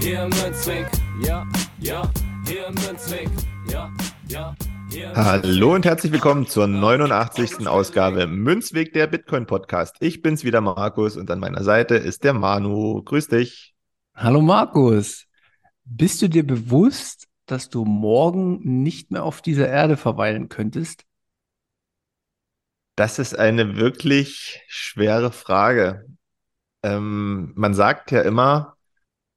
Hier im Münzweg, ja, ja, hier im Münzweg, ja, ja. Hallo und herzlich willkommen zur 89. Ausgabe Münzweg der Bitcoin Podcast. Ich bin's wieder Markus und an meiner Seite ist der Manu. Grüß dich. Hallo Markus. Bist du dir bewusst, dass du morgen nicht mehr auf dieser Erde verweilen könntest? Das ist eine wirklich schwere Frage. Ähm, man sagt ja immer,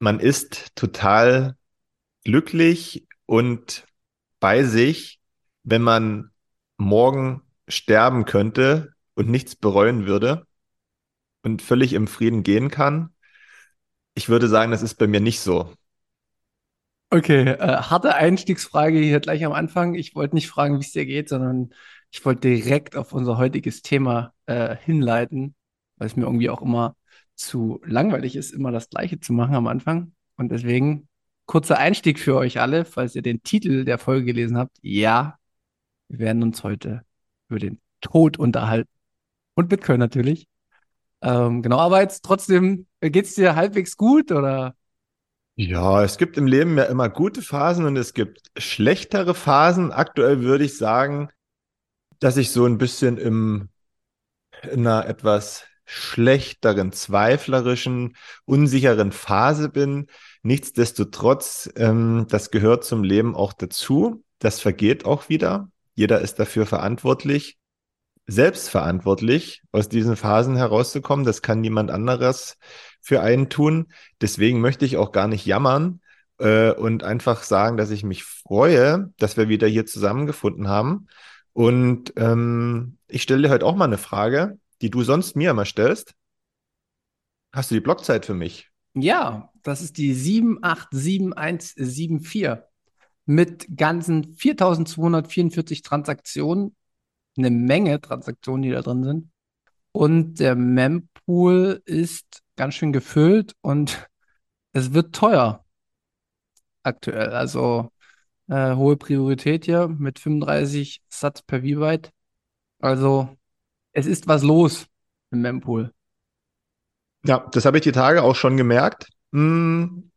man ist total glücklich und bei sich, wenn man morgen sterben könnte und nichts bereuen würde und völlig im Frieden gehen kann. Ich würde sagen, das ist bei mir nicht so. Okay, äh, harte Einstiegsfrage hier gleich am Anfang. Ich wollte nicht fragen, wie es dir geht, sondern ich wollte direkt auf unser heutiges Thema äh, hinleiten, weil es mir irgendwie auch immer zu langweilig ist, immer das Gleiche zu machen am Anfang. Und deswegen kurzer Einstieg für euch alle, falls ihr den Titel der Folge gelesen habt. Ja, wir werden uns heute über den Tod unterhalten. Und Bitcoin natürlich. Ähm, genau, aber jetzt trotzdem, geht es dir halbwegs gut oder? Ja, es gibt im Leben ja immer gute Phasen und es gibt schlechtere Phasen. Aktuell würde ich sagen, dass ich so ein bisschen im, in einer etwas schlechteren, zweiflerischen, unsicheren Phase bin. Nichtsdestotrotz, ähm, das gehört zum Leben auch dazu. Das vergeht auch wieder. Jeder ist dafür verantwortlich, selbstverantwortlich aus diesen Phasen herauszukommen. Das kann niemand anderes für einen tun. Deswegen möchte ich auch gar nicht jammern äh, und einfach sagen, dass ich mich freue, dass wir wieder hier zusammengefunden haben. Und ähm, ich stelle dir heute auch mal eine Frage die du sonst mir immer stellst. Hast du die Blockzeit für mich? Ja, das ist die 787174 mit ganzen 4244 Transaktionen. Eine Menge Transaktionen, die da drin sind. Und der Mempool ist ganz schön gefüllt und es wird teuer aktuell. Also äh, hohe Priorität hier mit 35 Satz per V-Byte. Also es ist was los im Mempool. Ja, das habe ich die Tage auch schon gemerkt. Hm,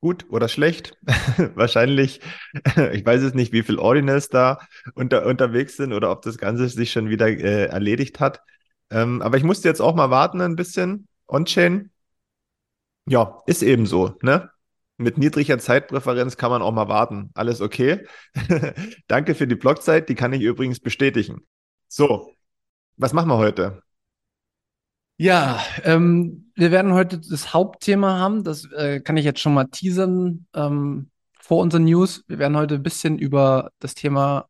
gut oder schlecht. Wahrscheinlich, ich weiß es nicht, wie viel Ordinals da unter, unterwegs sind oder ob das Ganze sich schon wieder äh, erledigt hat. Ähm, aber ich musste jetzt auch mal warten ein bisschen. On-Chain, ja, ist eben so, ne? Mit niedriger Zeitpräferenz kann man auch mal warten. Alles okay. Danke für die Blockzeit, die kann ich übrigens bestätigen. So, was machen wir heute? Ja, ähm, wir werden heute das Hauptthema haben. Das äh, kann ich jetzt schon mal teasern ähm, vor unseren News. Wir werden heute ein bisschen über das Thema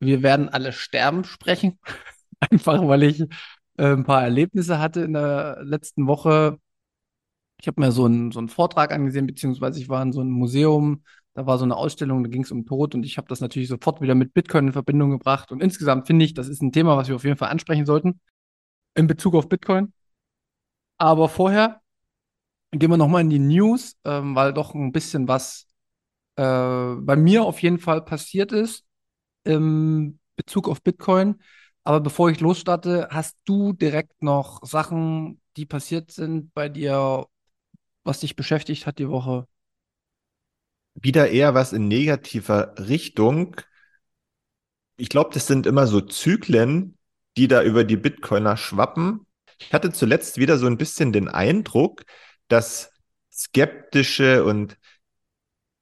Wir werden alle sterben sprechen. Einfach weil ich äh, ein paar Erlebnisse hatte in der letzten Woche. Ich habe mir so einen, so einen Vortrag angesehen, beziehungsweise ich war in so einem Museum da war so eine Ausstellung, da ging es um Tod und ich habe das natürlich sofort wieder mit Bitcoin in Verbindung gebracht. Und insgesamt finde ich, das ist ein Thema, was wir auf jeden Fall ansprechen sollten in Bezug auf Bitcoin. Aber vorher gehen wir nochmal in die News, ähm, weil doch ein bisschen was äh, bei mir auf jeden Fall passiert ist im Bezug auf Bitcoin. Aber bevor ich losstarte, hast du direkt noch Sachen, die passiert sind bei dir, was dich beschäftigt hat die Woche? Wieder eher was in negativer Richtung. Ich glaube, das sind immer so Zyklen, die da über die Bitcoiner schwappen. Ich hatte zuletzt wieder so ein bisschen den Eindruck, dass skeptische und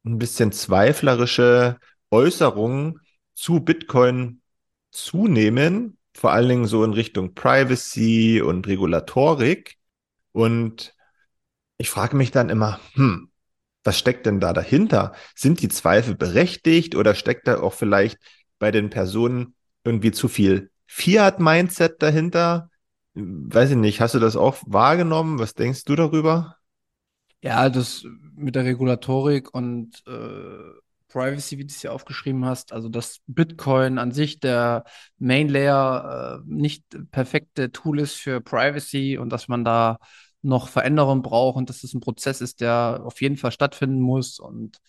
ein bisschen zweiflerische Äußerungen zu Bitcoin zunehmen, vor allen Dingen so in Richtung Privacy und Regulatorik. Und ich frage mich dann immer, hm, was steckt denn da dahinter? Sind die Zweifel berechtigt oder steckt da auch vielleicht bei den Personen irgendwie zu viel Fiat-Mindset dahinter? Weiß ich nicht, hast du das auch wahrgenommen? Was denkst du darüber? Ja, das mit der Regulatorik und äh, Privacy, wie du es ja aufgeschrieben hast, also dass Bitcoin an sich der Main Layer äh, nicht perfekte Tool ist für Privacy und dass man da noch Veränderungen braucht und dass es ein Prozess ist, der auf jeden Fall stattfinden muss und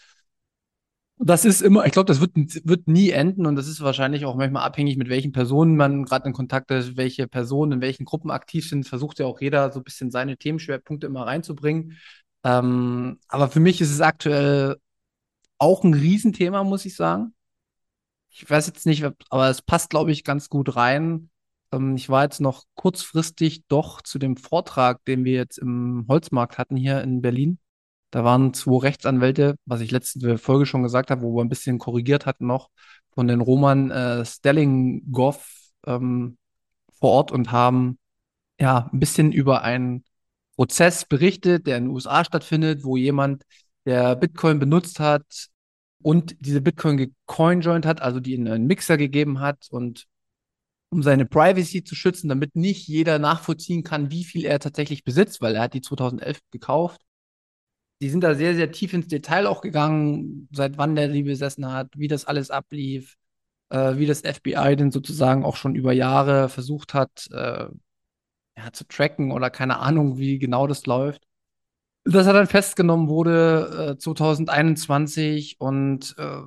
das ist immer, ich glaube, das wird, wird nie enden und das ist wahrscheinlich auch manchmal abhängig, mit welchen Personen man gerade in Kontakt ist, welche Personen in welchen Gruppen aktiv sind. Versucht ja auch jeder so ein bisschen seine Themenschwerpunkte immer reinzubringen. Ähm, aber für mich ist es aktuell auch ein Riesenthema, muss ich sagen. Ich weiß jetzt nicht, aber es passt, glaube ich, ganz gut rein. Ähm, ich war jetzt noch kurzfristig doch zu dem Vortrag, den wir jetzt im Holzmarkt hatten hier in Berlin. Da waren zwei Rechtsanwälte, was ich letzte Folge schon gesagt habe, wo wir ein bisschen korrigiert hatten noch, von den Roman äh, Stellinghoff ähm, vor Ort und haben ja ein bisschen über einen Prozess berichtet, der in den USA stattfindet, wo jemand, der Bitcoin benutzt hat und diese Bitcoin gecoinjoint hat, also die in einen Mixer gegeben hat und um seine Privacy zu schützen, damit nicht jeder nachvollziehen kann, wie viel er tatsächlich besitzt, weil er hat die 2011 gekauft. Die sind da sehr, sehr tief ins Detail auch gegangen, seit wann der die besessen hat, wie das alles ablief, äh, wie das FBI denn sozusagen auch schon über Jahre versucht hat, äh, ja, zu tracken oder keine Ahnung, wie genau das läuft. Dass er dann festgenommen wurde äh, 2021 und äh,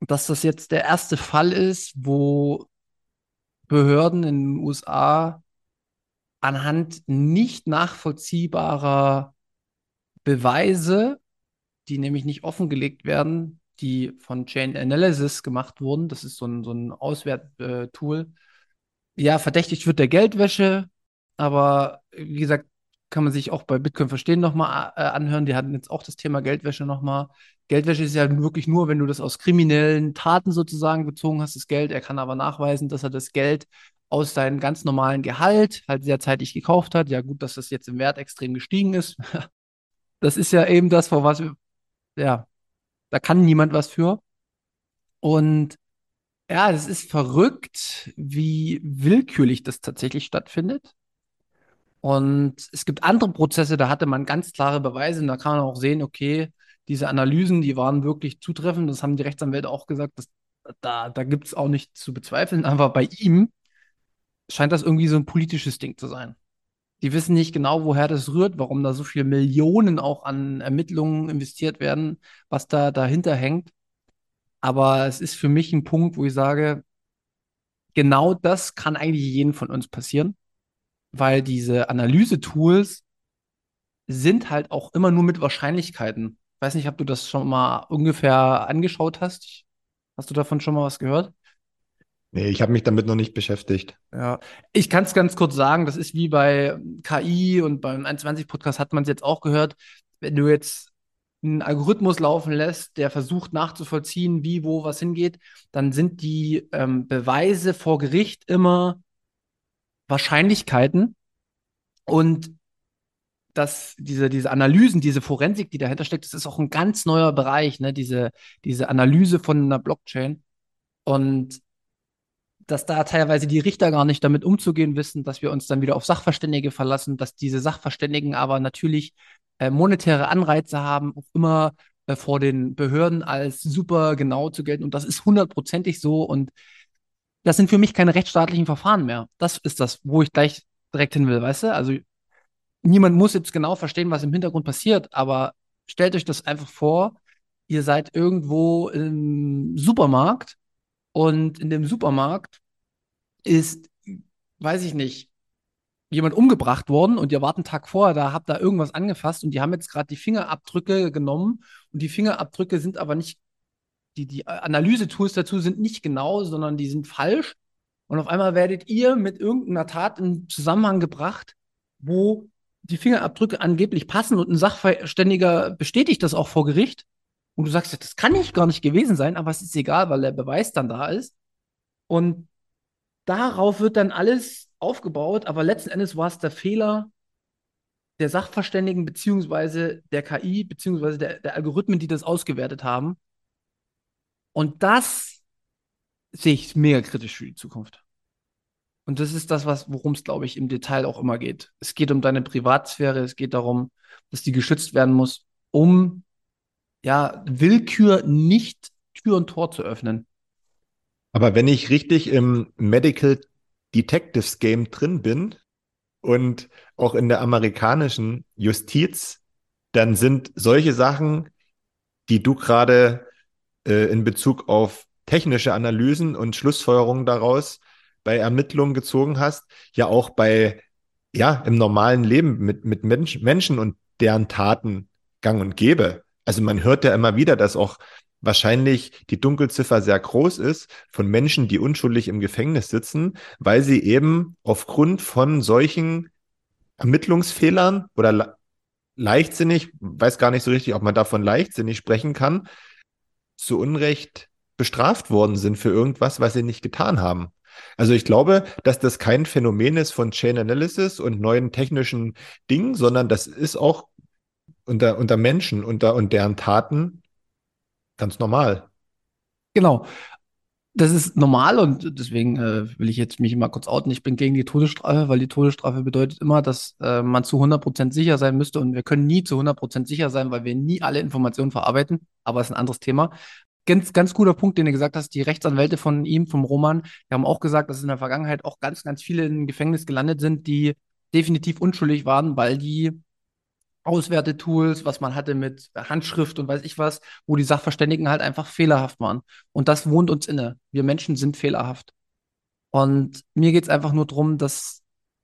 dass das jetzt der erste Fall ist, wo Behörden in den USA anhand nicht nachvollziehbarer Beweise, die nämlich nicht offengelegt werden, die von Chain Analysis gemacht wurden, das ist so ein, so ein Auswerttool, ja, verdächtigt wird der Geldwäsche, aber wie gesagt, kann man sich auch bei Bitcoin verstehen nochmal äh, anhören. Die hatten jetzt auch das Thema Geldwäsche nochmal. Geldwäsche ist ja wirklich nur, wenn du das aus kriminellen Taten sozusagen bezogen hast, das Geld. Er kann aber nachweisen, dass er das Geld aus seinem ganz normalen Gehalt halt sehr zeitig gekauft hat. Ja, gut, dass das jetzt im Wert extrem gestiegen ist. das ist ja eben das, vor was wir, ja, da kann niemand was für. Und ja, es ist verrückt, wie willkürlich das tatsächlich stattfindet. Und es gibt andere Prozesse, da hatte man ganz klare Beweise und da kann man auch sehen, okay, diese Analysen, die waren wirklich zutreffend. Das haben die Rechtsanwälte auch gesagt, dass, da, da gibt es auch nichts zu bezweifeln. Aber bei ihm scheint das irgendwie so ein politisches Ding zu sein. Die wissen nicht genau, woher das rührt, warum da so viele Millionen auch an Ermittlungen investiert werden, was da dahinter hängt. Aber es ist für mich ein Punkt, wo ich sage, genau das kann eigentlich jeden von uns passieren weil diese Analyse-Tools sind halt auch immer nur mit Wahrscheinlichkeiten. Ich weiß nicht, ob du das schon mal ungefähr angeschaut hast. Hast du davon schon mal was gehört? Nee, ich habe mich damit noch nicht beschäftigt. Ja, ich kann es ganz kurz sagen, das ist wie bei KI und beim 21-Podcast hat man es jetzt auch gehört. Wenn du jetzt einen Algorithmus laufen lässt, der versucht nachzuvollziehen, wie, wo, was hingeht, dann sind die ähm, Beweise vor Gericht immer Wahrscheinlichkeiten und dass diese, diese Analysen, diese Forensik, die dahinter steckt, das ist auch ein ganz neuer Bereich, ne? diese, diese Analyse von einer Blockchain. Und dass da teilweise die Richter gar nicht damit umzugehen wissen, dass wir uns dann wieder auf Sachverständige verlassen, dass diese Sachverständigen aber natürlich äh, monetäre Anreize haben, auch immer äh, vor den Behörden als super genau zu gelten. Und das ist hundertprozentig so. Und das sind für mich keine rechtsstaatlichen Verfahren mehr. Das ist das, wo ich gleich direkt hin will, weißt du? Also niemand muss jetzt genau verstehen, was im Hintergrund passiert, aber stellt euch das einfach vor, ihr seid irgendwo im Supermarkt und in dem Supermarkt ist, weiß ich nicht, jemand umgebracht worden und ihr wart einen Tag vorher, da habt da irgendwas angefasst und die haben jetzt gerade die Fingerabdrücke genommen und die Fingerabdrücke sind aber nicht die, die Analyse-Tools dazu sind nicht genau, sondern die sind falsch. Und auf einmal werdet ihr mit irgendeiner Tat in Zusammenhang gebracht, wo die Fingerabdrücke angeblich passen und ein Sachverständiger bestätigt das auch vor Gericht. Und du sagst, das kann nicht gar nicht gewesen sein, aber es ist egal, weil der Beweis dann da ist. Und darauf wird dann alles aufgebaut, aber letzten Endes war es der Fehler der Sachverständigen beziehungsweise der KI beziehungsweise der, der Algorithmen, die das ausgewertet haben. Und das sehe ich mega kritisch für die Zukunft. Und das ist das, was, worum es, glaube ich, im Detail auch immer geht. Es geht um deine Privatsphäre, es geht darum, dass die geschützt werden muss, um ja, Willkür nicht Tür und Tor zu öffnen. Aber wenn ich richtig im Medical Detectives Game drin bin und auch in der amerikanischen Justiz, dann sind solche Sachen, die du gerade äh, in Bezug auf technische Analysen und Schlussfolgerungen daraus bei Ermittlungen gezogen hast, ja auch bei, ja, im normalen Leben mit, mit Mensch, Menschen und deren Taten gang und gäbe. Also man hört ja immer wieder, dass auch wahrscheinlich die Dunkelziffer sehr groß ist von Menschen, die unschuldig im Gefängnis sitzen, weil sie eben aufgrund von solchen Ermittlungsfehlern oder leichtsinnig, weiß gar nicht so richtig, ob man davon leichtsinnig sprechen kann, zu Unrecht bestraft worden sind für irgendwas, was sie nicht getan haben. Also ich glaube, dass das kein Phänomen ist von Chain Analysis und neuen technischen Dingen, sondern das ist auch unter, unter Menschen unter, und deren Taten ganz normal. Genau. Das ist normal und deswegen äh, will ich jetzt mich mal kurz outen. Ich bin gegen die Todesstrafe, weil die Todesstrafe bedeutet immer, dass äh, man zu 100% sicher sein müsste und wir können nie zu 100% sicher sein, weil wir nie alle Informationen verarbeiten. Aber es ist ein anderes Thema ganz, ganz guter Punkt, den du gesagt hast. Die Rechtsanwälte von ihm, vom Roman, die haben auch gesagt, dass in der Vergangenheit auch ganz, ganz viele im Gefängnis gelandet sind, die definitiv unschuldig waren, weil die Auswertetools, was man hatte mit Handschrift und weiß ich was, wo die Sachverständigen halt einfach fehlerhaft waren. Und das wohnt uns inne. Wir Menschen sind fehlerhaft. Und mir geht es einfach nur darum, dass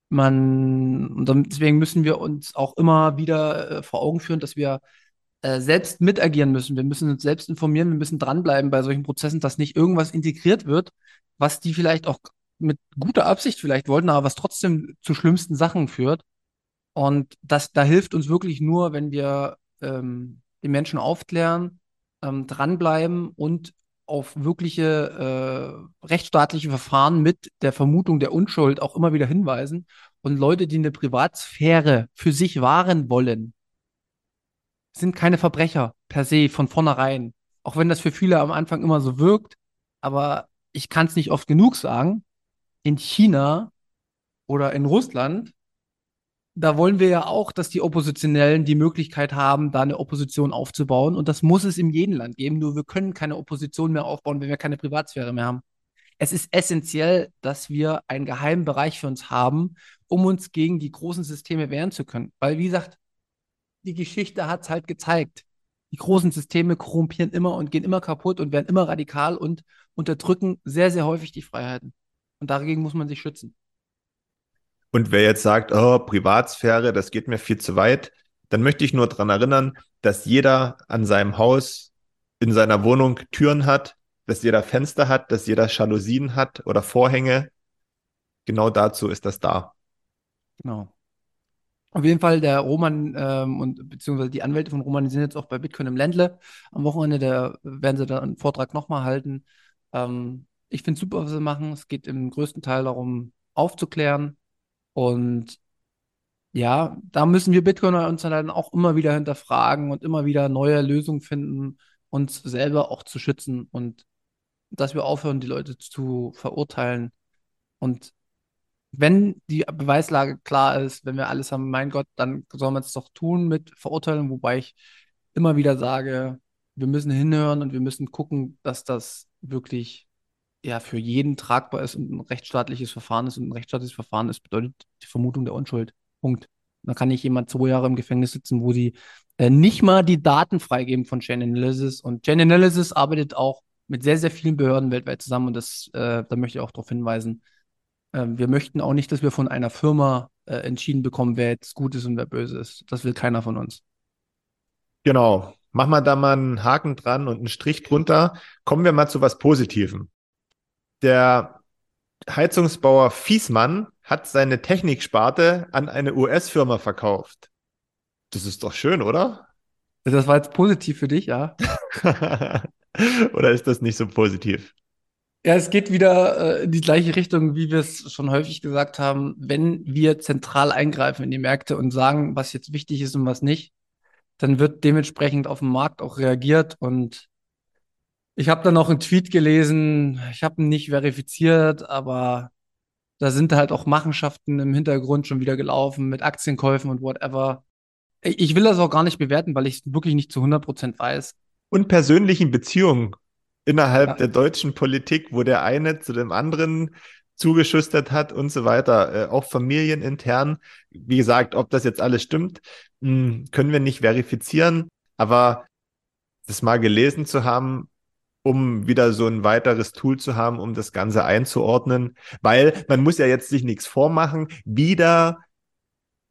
man, und deswegen müssen wir uns auch immer wieder äh, vor Augen führen, dass wir äh, selbst mitagieren müssen. Wir müssen uns selbst informieren, wir müssen dranbleiben bei solchen Prozessen, dass nicht irgendwas integriert wird, was die vielleicht auch mit guter Absicht vielleicht wollten, aber was trotzdem zu schlimmsten Sachen führt. Und das, da hilft uns wirklich nur, wenn wir ähm, die Menschen aufklären, ähm, dranbleiben und auf wirkliche äh, rechtsstaatliche Verfahren mit der Vermutung der Unschuld auch immer wieder hinweisen. Und Leute, die eine Privatsphäre für sich wahren wollen, sind keine Verbrecher per se von vornherein. Auch wenn das für viele am Anfang immer so wirkt. Aber ich kann es nicht oft genug sagen. In China oder in Russland, da wollen wir ja auch, dass die Oppositionellen die Möglichkeit haben, da eine Opposition aufzubauen. Und das muss es in jedem Land geben. Nur wir können keine Opposition mehr aufbauen, wenn wir keine Privatsphäre mehr haben. Es ist essentiell, dass wir einen geheimen Bereich für uns haben, um uns gegen die großen Systeme wehren zu können. Weil, wie gesagt, die Geschichte hat es halt gezeigt. Die großen Systeme korrumpieren immer und gehen immer kaputt und werden immer radikal und unterdrücken sehr, sehr häufig die Freiheiten. Und dagegen muss man sich schützen. Und wer jetzt sagt, oh, Privatsphäre, das geht mir viel zu weit, dann möchte ich nur daran erinnern, dass jeder an seinem Haus, in seiner Wohnung Türen hat, dass jeder Fenster hat, dass jeder Jalousien hat oder Vorhänge. Genau dazu ist das da. Genau. Auf jeden Fall, der Roman ähm, und beziehungsweise die Anwälte von Roman, die sind jetzt auch bei Bitcoin im Ländle. Am Wochenende der, werden sie da einen Vortrag nochmal halten. Ähm, ich finde es super, was sie machen. Es geht im größten Teil darum, aufzuklären. Und ja, da müssen wir Bitcoiner uns dann auch immer wieder hinterfragen und immer wieder neue Lösungen finden, uns selber auch zu schützen und dass wir aufhören, die Leute zu verurteilen und wenn die Beweislage klar ist, wenn wir alles haben, mein Gott, dann soll man es doch tun mit Verurteilen, wobei ich immer wieder sage, wir müssen hinhören und wir müssen gucken, dass das wirklich ja für jeden tragbar ist und ein rechtsstaatliches Verfahren ist. Und ein rechtsstaatliches Verfahren ist, bedeutet die Vermutung der Unschuld. Punkt. Da kann nicht jemand zwei Jahre im Gefängnis sitzen, wo sie äh, nicht mal die Daten freigeben von Chain Analysis. Und Chain Analysis arbeitet auch mit sehr, sehr vielen Behörden weltweit zusammen. Und das, äh, da möchte ich auch darauf hinweisen, ähm, wir möchten auch nicht, dass wir von einer Firma äh, entschieden bekommen, wer jetzt gut ist und wer böse ist. Das will keiner von uns. Genau. Machen wir da mal einen Haken dran und einen Strich drunter. Kommen wir mal zu was Positivem. Der Heizungsbauer Fiesmann hat seine Techniksparte an eine US-Firma verkauft. Das ist doch schön, oder? Das war jetzt positiv für dich, ja. oder ist das nicht so positiv? Ja, es geht wieder äh, in die gleiche Richtung, wie wir es schon häufig gesagt haben. Wenn wir zentral eingreifen in die Märkte und sagen, was jetzt wichtig ist und was nicht, dann wird dementsprechend auf dem Markt auch reagiert. Und ich habe dann noch einen Tweet gelesen, ich habe ihn nicht verifiziert, aber Da sind halt auch Machenschaften im Hintergrund schon wieder gelaufen mit Aktienkäufen und whatever. Ich will das auch gar nicht bewerten, weil ich es wirklich nicht zu 100% weiß. Und persönlichen Beziehungen innerhalb Ja. der deutschen Politik, wo der eine zu dem anderen zugeschustert hat und so weiter, äh, auch familienintern. Wie gesagt, ob das jetzt alles stimmt, mh, können wir nicht verifizieren, aber das mal gelesen zu haben, um wieder so ein weiteres Tool zu haben, um das Ganze einzuordnen, weil man muss ja jetzt sich nichts vormachen. Wieder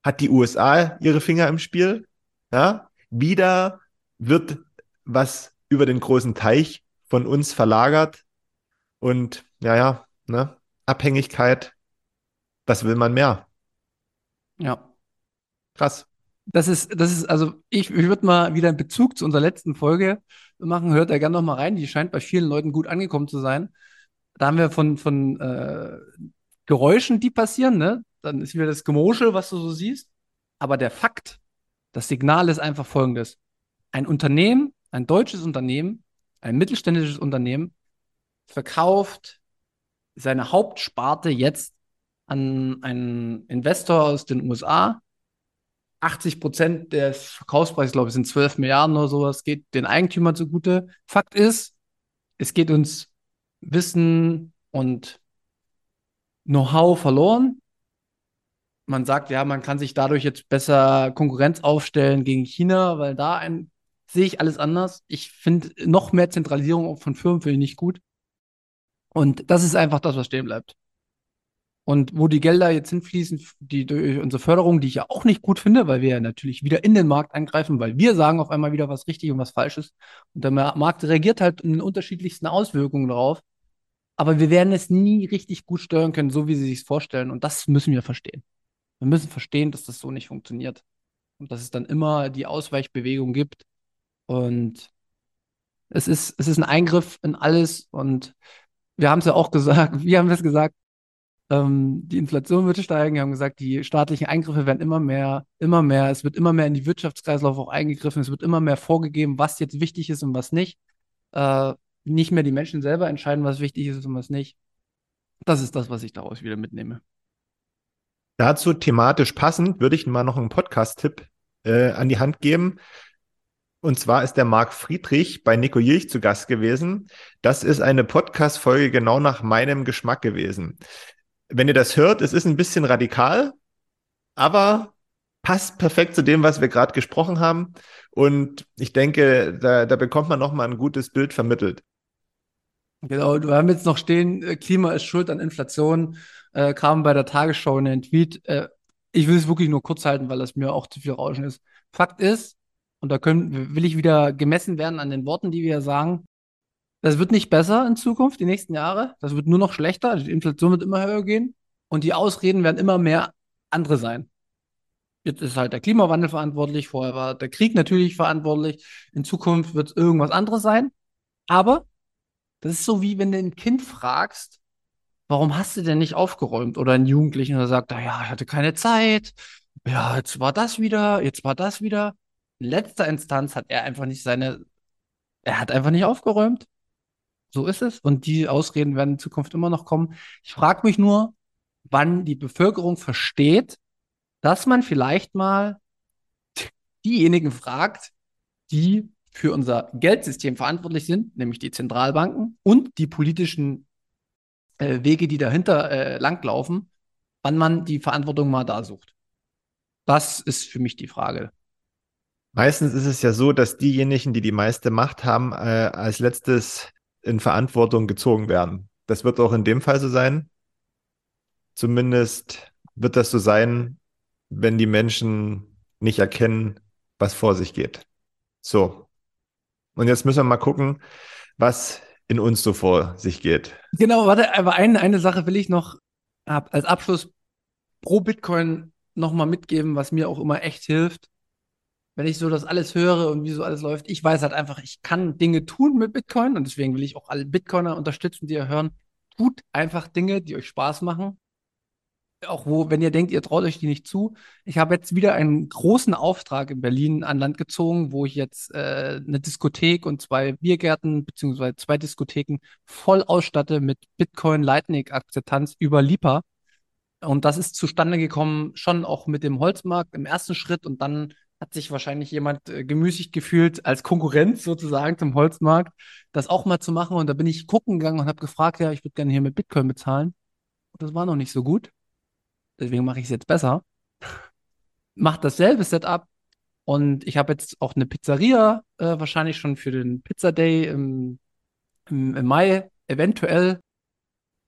hat die USA ihre Finger im Spiel, ja, wieder wird was über den großen Teich von uns verlagert und ja, ja, ne, Abhängigkeit, was will man mehr? Ja. Krass. Das ist, das ist, also ich, ich würde mal wieder einen Bezug zu unserer letzten Folge machen. Hört da gerne noch mal rein. Die scheint bei vielen Leuten gut angekommen zu sein. Da haben wir von, von äh, Geräuschen, die passieren, ne? Dann ist wieder das Gemoschel, was du so siehst. Aber der Fakt, das Signal ist einfach folgendes. Ein Unternehmen, ein deutsches Unternehmen, ein mittelständisches Unternehmen verkauft seine Hauptsparte jetzt an einen Investor aus den USA. 80 Prozent des Verkaufspreises, glaube ich, sind 12 Milliarden oder sowas, geht den Eigentümern zugute. Fakt ist, es geht uns Wissen und Know-how verloren. Man sagt, ja, man kann sich dadurch jetzt besser Konkurrenz aufstellen gegen China, weil da ein, sehe ich alles anders. Ich finde noch mehr Zentralisierung von Firmen finde ich nicht gut. Und das ist einfach das, was stehen bleibt. Und wo die Gelder jetzt hinfließen, die durch unsere Förderung, die ich ja auch nicht gut finde, weil wir ja natürlich wieder in den Markt eingreifen, weil wir sagen auf einmal wieder, was richtig und was falsch ist. Und der Ma- Markt reagiert halt in den unterschiedlichsten Auswirkungen darauf. Aber wir werden es nie richtig gut steuern können, so wie sie sich vorstellen. Und das müssen wir verstehen. Wir müssen verstehen, dass das so nicht funktioniert. Und dass es dann immer die Ausweichbewegung gibt. Und es ist, es ist ein Eingriff in alles. Und wir haben es ja auch gesagt, wir haben es gesagt, ähm, die Inflation wird steigen. Wir haben gesagt, die staatlichen Eingriffe werden immer mehr, immer mehr. Es wird immer mehr in die Wirtschaftskreislauf auch eingegriffen. Es wird immer mehr vorgegeben, was jetzt wichtig ist und was nicht. Äh, nicht mehr die Menschen selber entscheiden, was wichtig ist und was nicht. Das ist das, was ich daraus wieder mitnehme. Dazu thematisch passend würde ich mal noch einen Podcast-Tipp äh, an die Hand geben. Und zwar ist der Marc Friedrich bei Nico Jilch zu Gast gewesen. Das ist eine Podcast-Folge genau nach meinem Geschmack gewesen. Wenn ihr das hört, es ist ein bisschen radikal, aber passt perfekt zu dem, was wir gerade gesprochen haben. Und ich denke, da, da bekommt man nochmal ein gutes Bild vermittelt. Genau, wir haben jetzt noch stehen, äh, Klima ist schuld an Inflation, äh, kam bei der Tagesschau in den Tweet. Äh, ich will es wirklich nur kurz halten, weil das mir auch zu viel Rauschen ist. Fakt ist, und da können, will ich wieder gemessen werden an den Worten, die wir sagen, das wird nicht besser in Zukunft, die nächsten Jahre. Das wird nur noch schlechter. Die Inflation wird immer höher gehen und die Ausreden werden immer mehr andere sein. Jetzt ist halt der Klimawandel verantwortlich, vorher war der Krieg natürlich verantwortlich. In Zukunft wird es irgendwas anderes sein. Aber das ist so wie wenn du ein Kind fragst, warum hast du denn nicht aufgeräumt? Oder einen Jugendlichen, der sagt, naja, ich hatte keine Zeit. Ja, jetzt war das wieder, jetzt war das wieder. In letzter Instanz hat er einfach nicht seine, er hat einfach nicht aufgeräumt. So ist es. Und die Ausreden werden in Zukunft immer noch kommen. Ich frage mich nur, wann die Bevölkerung versteht, dass man vielleicht mal diejenigen fragt, die für unser Geldsystem verantwortlich sind, nämlich die Zentralbanken und die politischen äh, Wege, die dahinter äh, langlaufen, wann man die Verantwortung mal da sucht. Das ist für mich die Frage. Meistens ist es ja so, dass diejenigen, die die meiste Macht haben, äh, als letztes in Verantwortung gezogen werden. Das wird auch in dem Fall so sein. Zumindest wird das so sein, wenn die Menschen nicht erkennen, was vor sich geht. So. Und jetzt müssen wir mal gucken, was in uns so vor sich geht. Genau, warte, aber eine, eine Sache will ich noch ab, als Abschluss pro Bitcoin nochmal mitgeben, was mir auch immer echt hilft. Wenn ich so das alles höre und wie so alles läuft, ich weiß halt einfach, ich kann Dinge tun mit Bitcoin und deswegen will ich auch alle Bitcoiner unterstützen, die ihr hören. Tut einfach Dinge, die euch Spaß machen. Auch wo, wenn ihr denkt, ihr traut euch die nicht zu. Ich habe jetzt wieder einen großen Auftrag in Berlin an Land gezogen, wo ich jetzt äh, eine Diskothek und zwei Biergärten beziehungsweise zwei Diskotheken voll ausstatte mit Bitcoin Lightning Akzeptanz über Lipa. Und das ist zustande gekommen, schon auch mit dem Holzmarkt im ersten Schritt. Und dann hat sich wahrscheinlich jemand äh, gemüßigt gefühlt, als Konkurrenz sozusagen zum Holzmarkt, das auch mal zu machen. Und da bin ich gucken gegangen und habe gefragt, ja, ich würde gerne hier mit Bitcoin bezahlen. Und das war noch nicht so gut. Deswegen mache ich es jetzt besser. Mache dasselbe Setup. Und ich habe jetzt auch eine Pizzeria, äh, wahrscheinlich schon für den Pizza Day im, im, im Mai, eventuell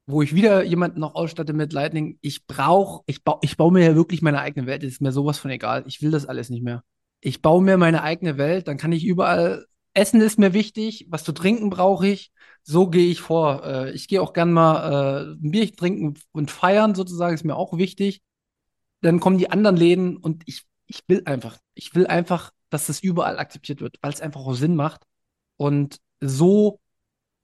wo ich wieder jemanden noch ausstatte mit Lightning. Ich brauche, ich baue, ich baue mir ja wirklich meine eigene Welt. Das ist mir sowas von egal. Ich will das alles nicht mehr. Ich baue mir meine eigene Welt, dann kann ich überall. Essen ist mir wichtig, was zu trinken brauche ich. So gehe ich vor. Äh, ich gehe auch gern mal äh, ein Bier trinken und feiern, sozusagen, ist mir auch wichtig. Dann kommen die anderen Läden und ich, ich will einfach, ich will einfach, dass das überall akzeptiert wird, weil es einfach auch Sinn macht. Und so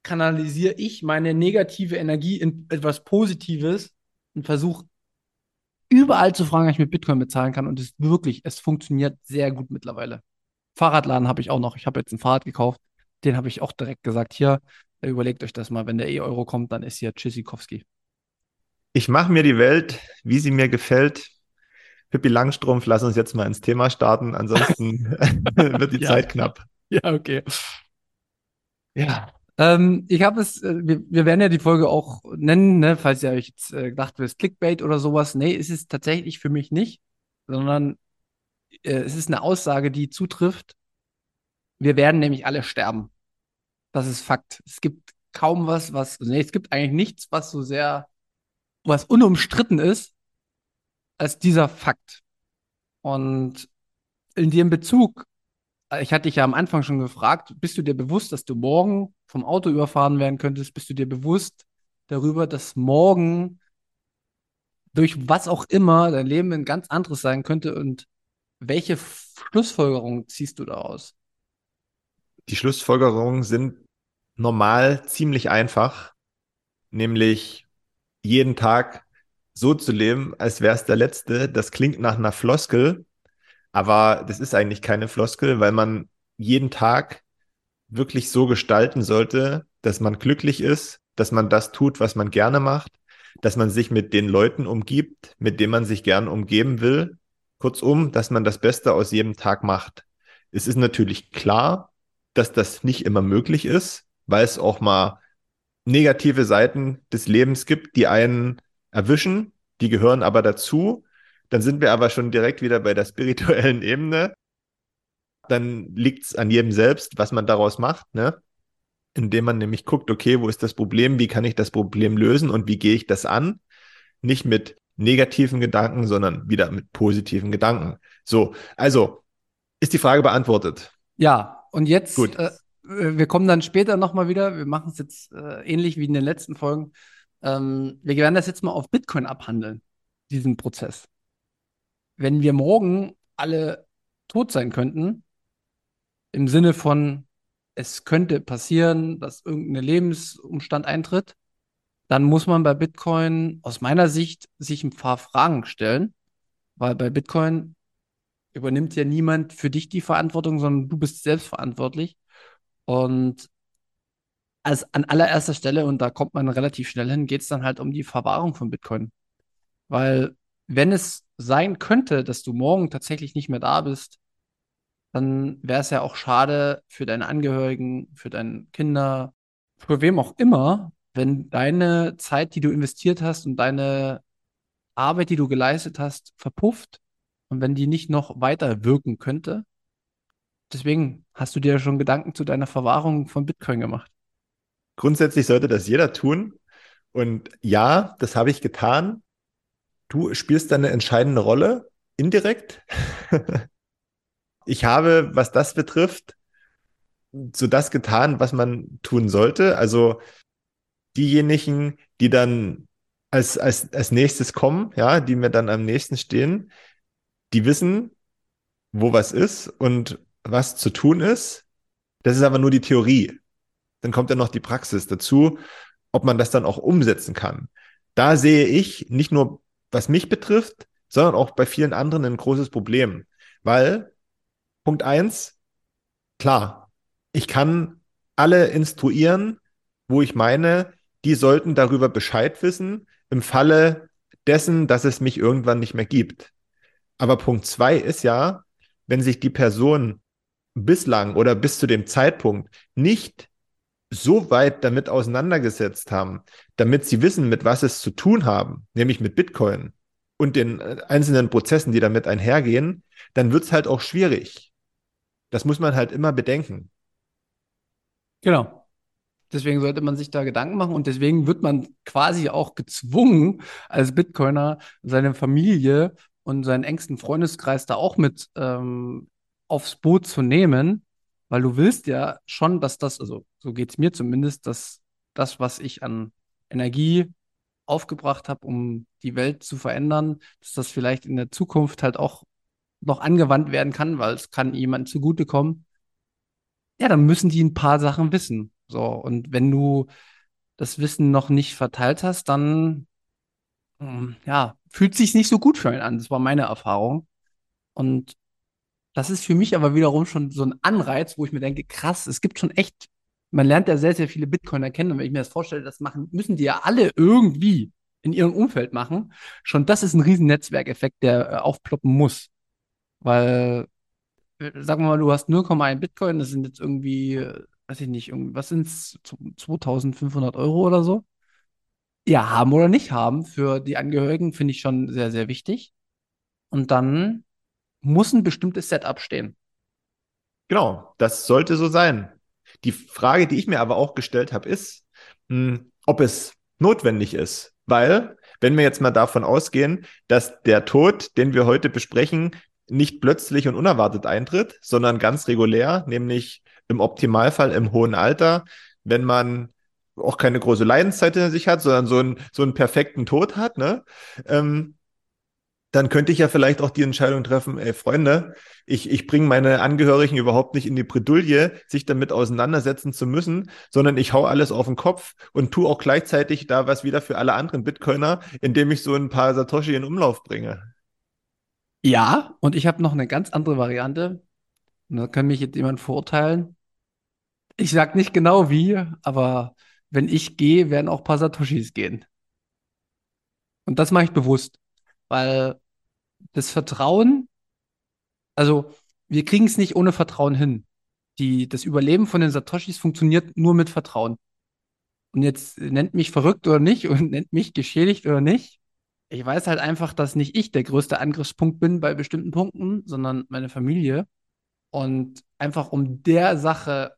kanalisiere ich meine negative Energie in etwas Positives und versuche überall zu fragen, ob ich mit Bitcoin bezahlen kann. Und es wirklich, es funktioniert sehr gut mittlerweile. Fahrradladen habe ich auch noch. Ich habe jetzt ein Fahrrad gekauft. Den habe ich auch direkt gesagt, hier, überlegt euch das mal, wenn der E-Euro kommt, dann ist hier Tschüssikowski. Ich mache mir die Welt, wie sie mir gefällt. Pippi Langstrumpf, lass uns jetzt mal ins Thema starten, ansonsten wird die ja. Zeit knapp. Ja, okay. Ja, ähm, ich habe es, äh, wir, wir werden ja die Folge auch nennen, ne, falls ihr euch jetzt äh, gedacht habt, Clickbait oder sowas. Nee, es ist tatsächlich für mich nicht, sondern äh, es ist eine Aussage, die zutrifft. Wir werden nämlich alle sterben. Das ist Fakt. Es gibt kaum was, was, nee, es gibt eigentlich nichts, was so sehr, was unumstritten ist, als dieser Fakt. Und in dem Bezug ich hatte dich ja am Anfang schon gefragt, bist du dir bewusst, dass du morgen vom Auto überfahren werden könntest? Bist du dir bewusst darüber, dass morgen durch was auch immer dein Leben ein ganz anderes sein könnte und welche Schlussfolgerungen ziehst du daraus? Die Schlussfolgerungen sind normal ziemlich einfach, nämlich jeden Tag so zu leben, als wäre es der letzte. Das klingt nach einer Floskel, aber das ist eigentlich keine Floskel, weil man jeden Tag wirklich so gestalten sollte, dass man glücklich ist, dass man das tut, was man gerne macht, dass man sich mit den Leuten umgibt, mit denen man sich gern umgeben will. Kurzum, dass man das Beste aus jedem Tag macht. Es ist natürlich klar, dass das nicht immer möglich ist, weil es auch mal negative Seiten des Lebens gibt, die einen erwischen, die gehören aber dazu. Dann sind wir aber schon direkt wieder bei der spirituellen Ebene. Dann liegt es an jedem selbst, was man daraus macht, ne? Indem man nämlich guckt, okay, wo ist das Problem, wie kann ich das Problem lösen und wie gehe ich das an? Nicht mit negativen Gedanken, sondern wieder mit positiven Gedanken. So, also ist die Frage beantwortet. Ja, und jetzt, Gut. Äh, wir kommen dann später nochmal wieder. Wir machen es jetzt äh, ähnlich wie in den letzten Folgen. Ähm, wir werden das jetzt mal auf Bitcoin abhandeln, diesen Prozess wenn wir morgen alle tot sein könnten, im Sinne von, es könnte passieren, dass irgendein Lebensumstand eintritt, dann muss man bei Bitcoin aus meiner Sicht sich ein paar Fragen stellen, weil bei Bitcoin übernimmt ja niemand für dich die Verantwortung, sondern du bist selbst verantwortlich. Und als an allererster Stelle, und da kommt man relativ schnell hin, geht es dann halt um die Verwahrung von Bitcoin. Weil wenn es sein könnte, dass du morgen tatsächlich nicht mehr da bist, dann wäre es ja auch schade für deine Angehörigen, für deine Kinder, für wem auch immer, wenn deine Zeit, die du investiert hast und deine Arbeit, die du geleistet hast, verpufft und wenn die nicht noch weiter wirken könnte. Deswegen hast du dir schon Gedanken zu deiner Verwahrung von Bitcoin gemacht. Grundsätzlich sollte das jeder tun. Und ja, das habe ich getan. Du spielst da eine entscheidende Rolle, indirekt. ich habe, was das betrifft, so das getan, was man tun sollte. Also diejenigen, die dann als, als, als nächstes kommen, ja, die mir dann am nächsten stehen, die wissen, wo was ist und was zu tun ist. Das ist aber nur die Theorie. Dann kommt ja noch die Praxis dazu, ob man das dann auch umsetzen kann. Da sehe ich nicht nur was mich betrifft, sondern auch bei vielen anderen ein großes Problem. Weil, Punkt eins, klar, ich kann alle instruieren, wo ich meine, die sollten darüber Bescheid wissen, im Falle dessen, dass es mich irgendwann nicht mehr gibt. Aber Punkt zwei ist ja, wenn sich die Person bislang oder bis zu dem Zeitpunkt nicht so weit damit auseinandergesetzt haben, damit sie wissen, mit was es zu tun haben, nämlich mit Bitcoin und den äh, einzelnen Prozessen, die damit einhergehen, dann wird es halt auch schwierig. Das muss man halt immer bedenken. Genau. Deswegen sollte man sich da Gedanken machen und deswegen wird man quasi auch gezwungen, als Bitcoiner seine Familie und seinen engsten Freundeskreis da auch mit ähm, aufs Boot zu nehmen, weil du willst ja schon, dass das, also so geht es mir zumindest, dass das, was ich an Energie aufgebracht habe, um die Welt zu verändern, dass das vielleicht in der Zukunft halt auch noch angewandt werden kann, weil es kann jemand zugutekommen. Ja, dann müssen die ein paar Sachen wissen. So, und wenn du das Wissen noch nicht verteilt hast, dann hm, ja, fühlt sich nicht so gut für einen an. Das war meine Erfahrung. Und das ist für mich aber wiederum schon so ein Anreiz, wo ich mir denke, krass, es gibt schon echt, man lernt ja sehr, sehr viele Bitcoiner kennen. Und wenn ich mir das vorstelle, das machen, müssen die ja alle irgendwie in ihrem Umfeld machen. Schon das ist ein riesen Netzwerkeffekt, der äh, aufploppen muss. Weil, äh, sagen wir mal, du hast 0,1 Bitcoin, das sind jetzt irgendwie, äh, weiß ich nicht, was sind es, 2500 Euro oder so? Ja, haben oder nicht haben für die Angehörigen finde ich schon sehr, sehr wichtig. Und dann muss ein bestimmtes Setup stehen. Genau, das sollte so sein. Die Frage, die ich mir aber auch gestellt habe, ist, mh, hm, ob es notwendig ist. Weil, wenn wir jetzt mal davon ausgehen, dass der Tod, den wir heute besprechen, nicht plötzlich und unerwartet eintritt, sondern ganz regulär, nämlich im Optimalfall im hohen Alter, wenn man auch keine große Leidenszeit in sich hat, sondern so einen, so einen perfekten Tod hat, ne? Ähm, dann könnte ich ja vielleicht auch die Entscheidung treffen, ey Freunde, ich, ich bringe meine Angehörigen überhaupt nicht in die Bredouille, sich damit auseinandersetzen zu müssen, sondern ich hau alles auf den Kopf und tu auch gleichzeitig da was wieder für alle anderen Bitcoiner, indem ich so ein paar Satoshi in Umlauf bringe. Ja, und ich habe noch eine ganz andere Variante. Und da kann mich jetzt jemand verurteilen. Ich sag nicht genau wie, aber wenn ich gehe, werden auch ein paar Satoshis gehen. Und das mache ich bewusst weil das Vertrauen, also wir kriegen es nicht ohne Vertrauen hin. Die, das Überleben von den Satoshis funktioniert nur mit Vertrauen. Und jetzt nennt mich verrückt oder nicht und nennt mich geschädigt oder nicht. Ich weiß halt einfach, dass nicht ich der größte Angriffspunkt bin bei bestimmten Punkten, sondern meine Familie. Und einfach um der Sache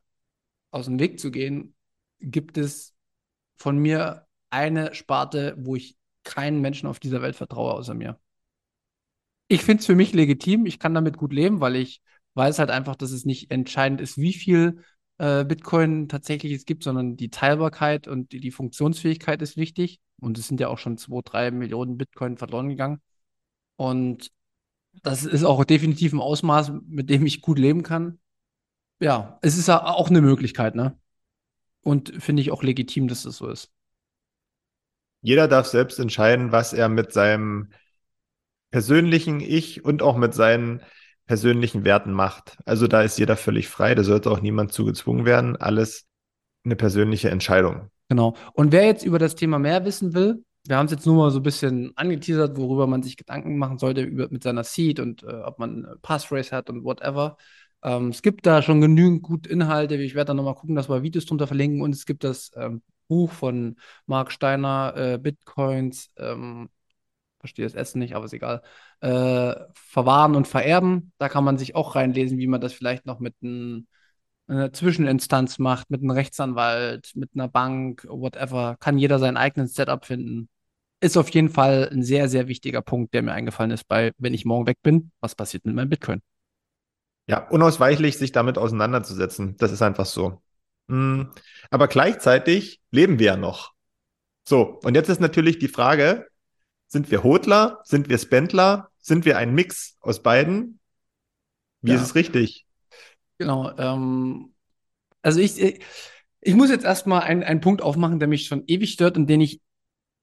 aus dem Weg zu gehen, gibt es von mir eine Sparte, wo ich keinen Menschen auf dieser Welt vertraue außer mir. Ich finde es für mich legitim, ich kann damit gut leben, weil ich weiß halt einfach, dass es nicht entscheidend ist, wie viel äh, Bitcoin tatsächlich es gibt, sondern die Teilbarkeit und die, die Funktionsfähigkeit ist wichtig. Und es sind ja auch schon 2, 3 Millionen Bitcoin verloren gegangen. Und das ist auch definitiv ein Ausmaß, mit dem ich gut leben kann. Ja, es ist ja auch eine Möglichkeit, ne? Und finde ich auch legitim, dass das so ist jeder darf selbst entscheiden, was er mit seinem persönlichen Ich und auch mit seinen persönlichen Werten macht. Also da ist jeder völlig frei, da sollte auch niemand zugezwungen werden. Alles eine persönliche Entscheidung. Genau. Und wer jetzt über das Thema mehr wissen will, wir haben es jetzt nur mal so ein bisschen angeteasert, worüber man sich Gedanken machen sollte über, mit seiner Seed und äh, ob man Passphrase hat und whatever. Ähm, es gibt da schon genügend gute Inhalte. Ich werde da nochmal gucken, dass wir Videos drunter verlinken. Und es gibt das ähm, Buch von Mark Steiner, äh, Bitcoins, ähm, verstehe das Essen nicht, aber ist egal, äh, verwahren und vererben. Da kann man sich auch reinlesen, wie man das vielleicht noch mit ein, einer Zwischeninstanz macht, mit einem Rechtsanwalt, mit einer Bank, whatever. Kann jeder sein eigenes Setup finden. Ist auf jeden Fall ein sehr, sehr wichtiger Punkt, der mir eingefallen ist, bei, wenn ich morgen weg bin, was passiert mit meinem Bitcoin? Ja, unausweichlich, sich damit auseinanderzusetzen. Das ist einfach so. Hm, aber gleichzeitig leben wir ja noch. So, und jetzt ist natürlich die Frage, sind wir Hodler, sind wir Spendler, sind wir ein Mix aus beiden? Wie ja. ist es richtig? Genau, ähm, also ich, ich muss jetzt erstmal einen, einen Punkt aufmachen, der mich schon ewig stört und den ich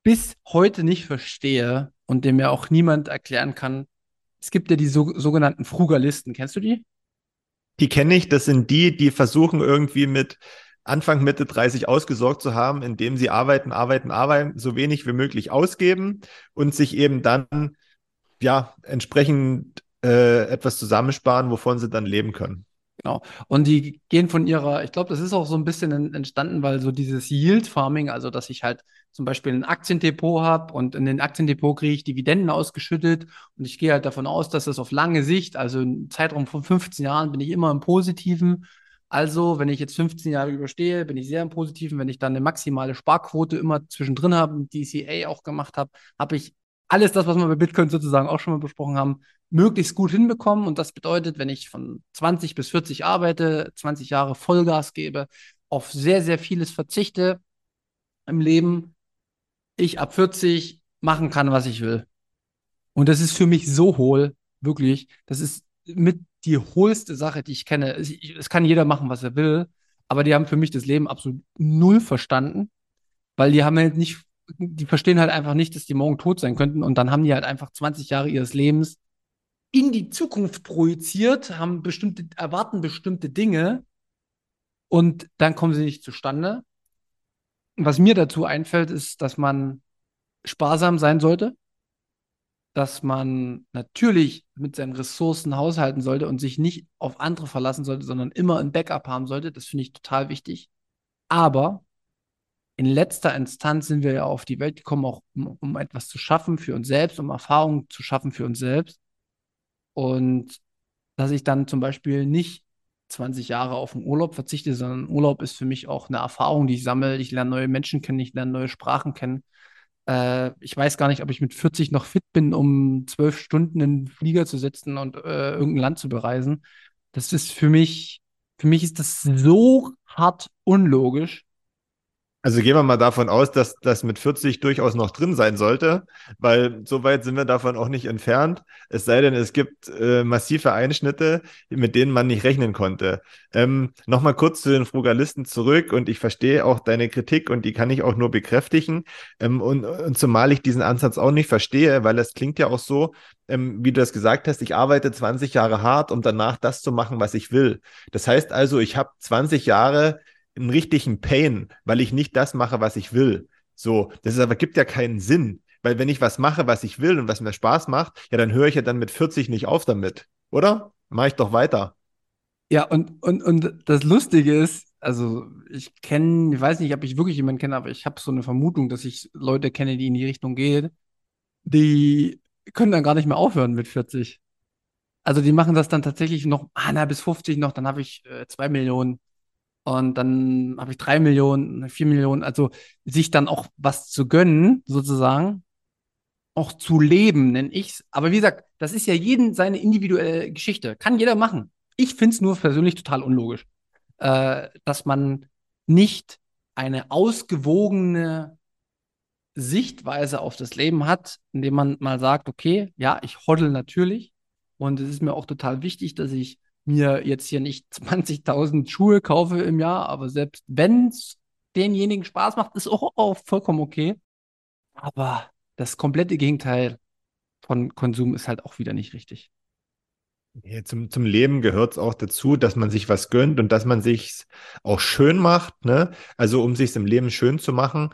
bis heute nicht verstehe und den mir auch niemand erklären kann. Es gibt ja die so, sogenannten Frugalisten. Kennst du die? Die kenne ich, das sind die, die versuchen irgendwie mit Anfang, Mitte 30 ausgesorgt zu haben, indem sie arbeiten, arbeiten, arbeiten, so wenig wie möglich ausgeben und sich eben dann ja entsprechend äh, etwas zusammensparen, wovon sie dann leben können. Genau. Und die gehen von ihrer, ich glaube, das ist auch so ein bisschen entstanden, weil so dieses Yield Farming, also dass ich halt zum Beispiel ein Aktiendepot habe und in den Aktiendepot kriege ich Dividenden ausgeschüttet und ich gehe halt davon aus, dass das auf lange Sicht, also im Zeitraum von 15 Jahren, bin ich immer im Positiven. Also, wenn ich jetzt 15 Jahre überstehe, bin ich sehr im Positiven. Wenn ich dann eine maximale Sparquote immer zwischendrin habe, DCA auch gemacht habe, habe ich alles das, was wir bei Bitcoin sozusagen auch schon mal besprochen haben, möglichst gut hinbekommen. Und das bedeutet, wenn ich von 20 bis 40 arbeite, 20 Jahre Vollgas gebe, auf sehr, sehr vieles verzichte im Leben, ich ab 40 machen kann, was ich will. Und das ist für mich so hohl, wirklich. Das ist mit die hohlste Sache, die ich kenne. Es kann jeder machen, was er will, aber die haben für mich das Leben absolut null verstanden, weil die haben halt nicht die verstehen halt einfach nicht, dass die morgen tot sein könnten. Und dann haben die halt einfach 20 Jahre ihres Lebens in die Zukunft projiziert, haben bestimmte, erwarten bestimmte Dinge und dann kommen sie nicht zustande. Was mir dazu einfällt, ist, dass man sparsam sein sollte, dass man natürlich mit seinen Ressourcen haushalten sollte und sich nicht auf andere verlassen sollte, sondern immer ein Backup haben sollte. Das finde ich total wichtig. Aber in letzter Instanz sind wir ja auf die Welt gekommen, auch um, um etwas zu schaffen für uns selbst, um Erfahrungen zu schaffen für uns selbst. Und dass ich dann zum Beispiel nicht 20 Jahre auf den Urlaub verzichte, sondern Urlaub ist für mich auch eine Erfahrung, die ich sammle. Ich lerne neue Menschen kennen, ich lerne neue Sprachen kennen. Äh, ich weiß gar nicht, ob ich mit 40 noch fit bin, um zwölf Stunden in den Flieger zu sitzen und äh, irgendein Land zu bereisen. Das ist für mich, für mich ist das so hart unlogisch, also gehen wir mal davon aus, dass das mit 40 durchaus noch drin sein sollte, weil so weit sind wir davon auch nicht entfernt. Es sei denn, es gibt äh, massive Einschnitte, mit denen man nicht rechnen konnte. Ähm, Nochmal kurz zu den Frugalisten zurück und ich verstehe auch deine Kritik und die kann ich auch nur bekräftigen. Ähm, und, und zumal ich diesen Ansatz auch nicht verstehe, weil es klingt ja auch so, ähm, wie du das gesagt hast, ich arbeite 20 Jahre hart, um danach das zu machen, was ich will. Das heißt also, ich habe 20 Jahre einen richtigen Pain, weil ich nicht das mache, was ich will. So, das ist aber gibt ja keinen Sinn, weil wenn ich was mache, was ich will und was mir Spaß macht, ja, dann höre ich ja dann mit 40 nicht auf damit, oder? Mache ich doch weiter. Ja, und, und, und das Lustige ist, also ich kenne, ich weiß nicht, ob ich wirklich jemanden kenne, aber ich habe so eine Vermutung, dass ich Leute kenne, die in die Richtung gehen, die können dann gar nicht mehr aufhören mit 40. Also die machen das dann tatsächlich noch, ah, na, bis 50 noch, dann habe ich äh, zwei Millionen. Und dann habe ich drei Millionen, vier Millionen, also sich dann auch was zu gönnen, sozusagen, auch zu leben, nenne ich es. Aber wie gesagt, das ist ja jeden seine individuelle Geschichte. Kann jeder machen. Ich finde es nur persönlich total unlogisch, äh, dass man nicht eine ausgewogene Sichtweise auf das Leben hat, indem man mal sagt, okay, ja, ich hoddle natürlich. Und es ist mir auch total wichtig, dass ich mir jetzt hier nicht 20.000 Schuhe kaufe im Jahr, aber selbst wenn es denjenigen Spaß macht, ist auch, auch vollkommen okay. Aber das komplette Gegenteil von Konsum ist halt auch wieder nicht richtig. Nee, zum, zum Leben gehört es auch dazu, dass man sich was gönnt und dass man sich auch schön macht. Ne? Also um sich im Leben schön zu machen,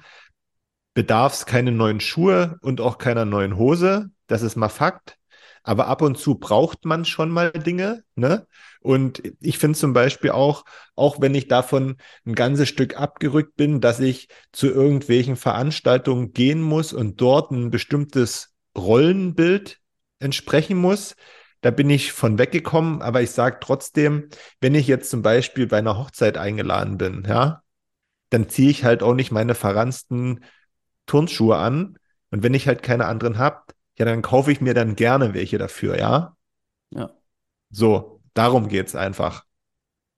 bedarf es keine neuen Schuhe und auch keiner neuen Hose. Das ist mal Fakt aber ab und zu braucht man schon mal Dinge, ne? Und ich finde zum Beispiel auch, auch wenn ich davon ein ganzes Stück abgerückt bin, dass ich zu irgendwelchen Veranstaltungen gehen muss und dort ein bestimmtes Rollenbild entsprechen muss, da bin ich von weggekommen, aber ich sage trotzdem, wenn ich jetzt zum Beispiel bei einer Hochzeit eingeladen bin, ja, dann ziehe ich halt auch nicht meine verransten Turnschuhe an. Und wenn ich halt keine anderen habe, ja, dann kaufe ich mir dann gerne welche dafür, ja? Ja. So, darum geht's einfach.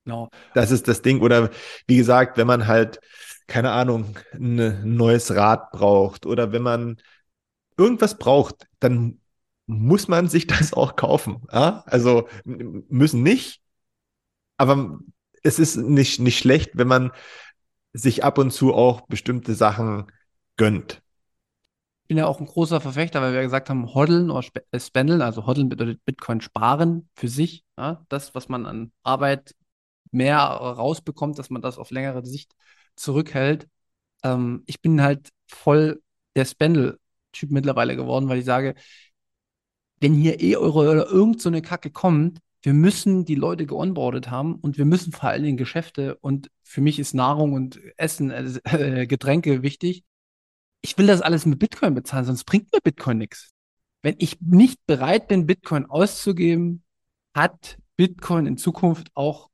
Genau. Das ist das Ding. Oder wie gesagt, wenn man halt, keine Ahnung, ein neues Rad braucht oder wenn man irgendwas braucht, dann muss man sich das auch kaufen. Ja? Also müssen nicht, aber es ist nicht, nicht schlecht, wenn man sich ab und zu auch bestimmte Sachen gönnt bin ja auch ein großer Verfechter, weil wir gesagt haben, hoddeln oder äh, spendeln. Also hoddeln bedeutet Bitcoin sparen für sich. Ja? Das, was man an Arbeit mehr rausbekommt, dass man das auf längere Sicht zurückhält. Ähm, ich bin halt voll der Spendel-Typ mittlerweile geworden, weil ich sage, wenn hier eh eure oder irgend so eine Kacke kommt, wir müssen die Leute geonboardet haben und wir müssen vor allen Dingen Geschäfte und für mich ist Nahrung und Essen, äh, Getränke wichtig. Ich will das alles mit Bitcoin bezahlen, sonst bringt mir Bitcoin nichts. Wenn ich nicht bereit bin, Bitcoin auszugeben, hat Bitcoin in Zukunft auch,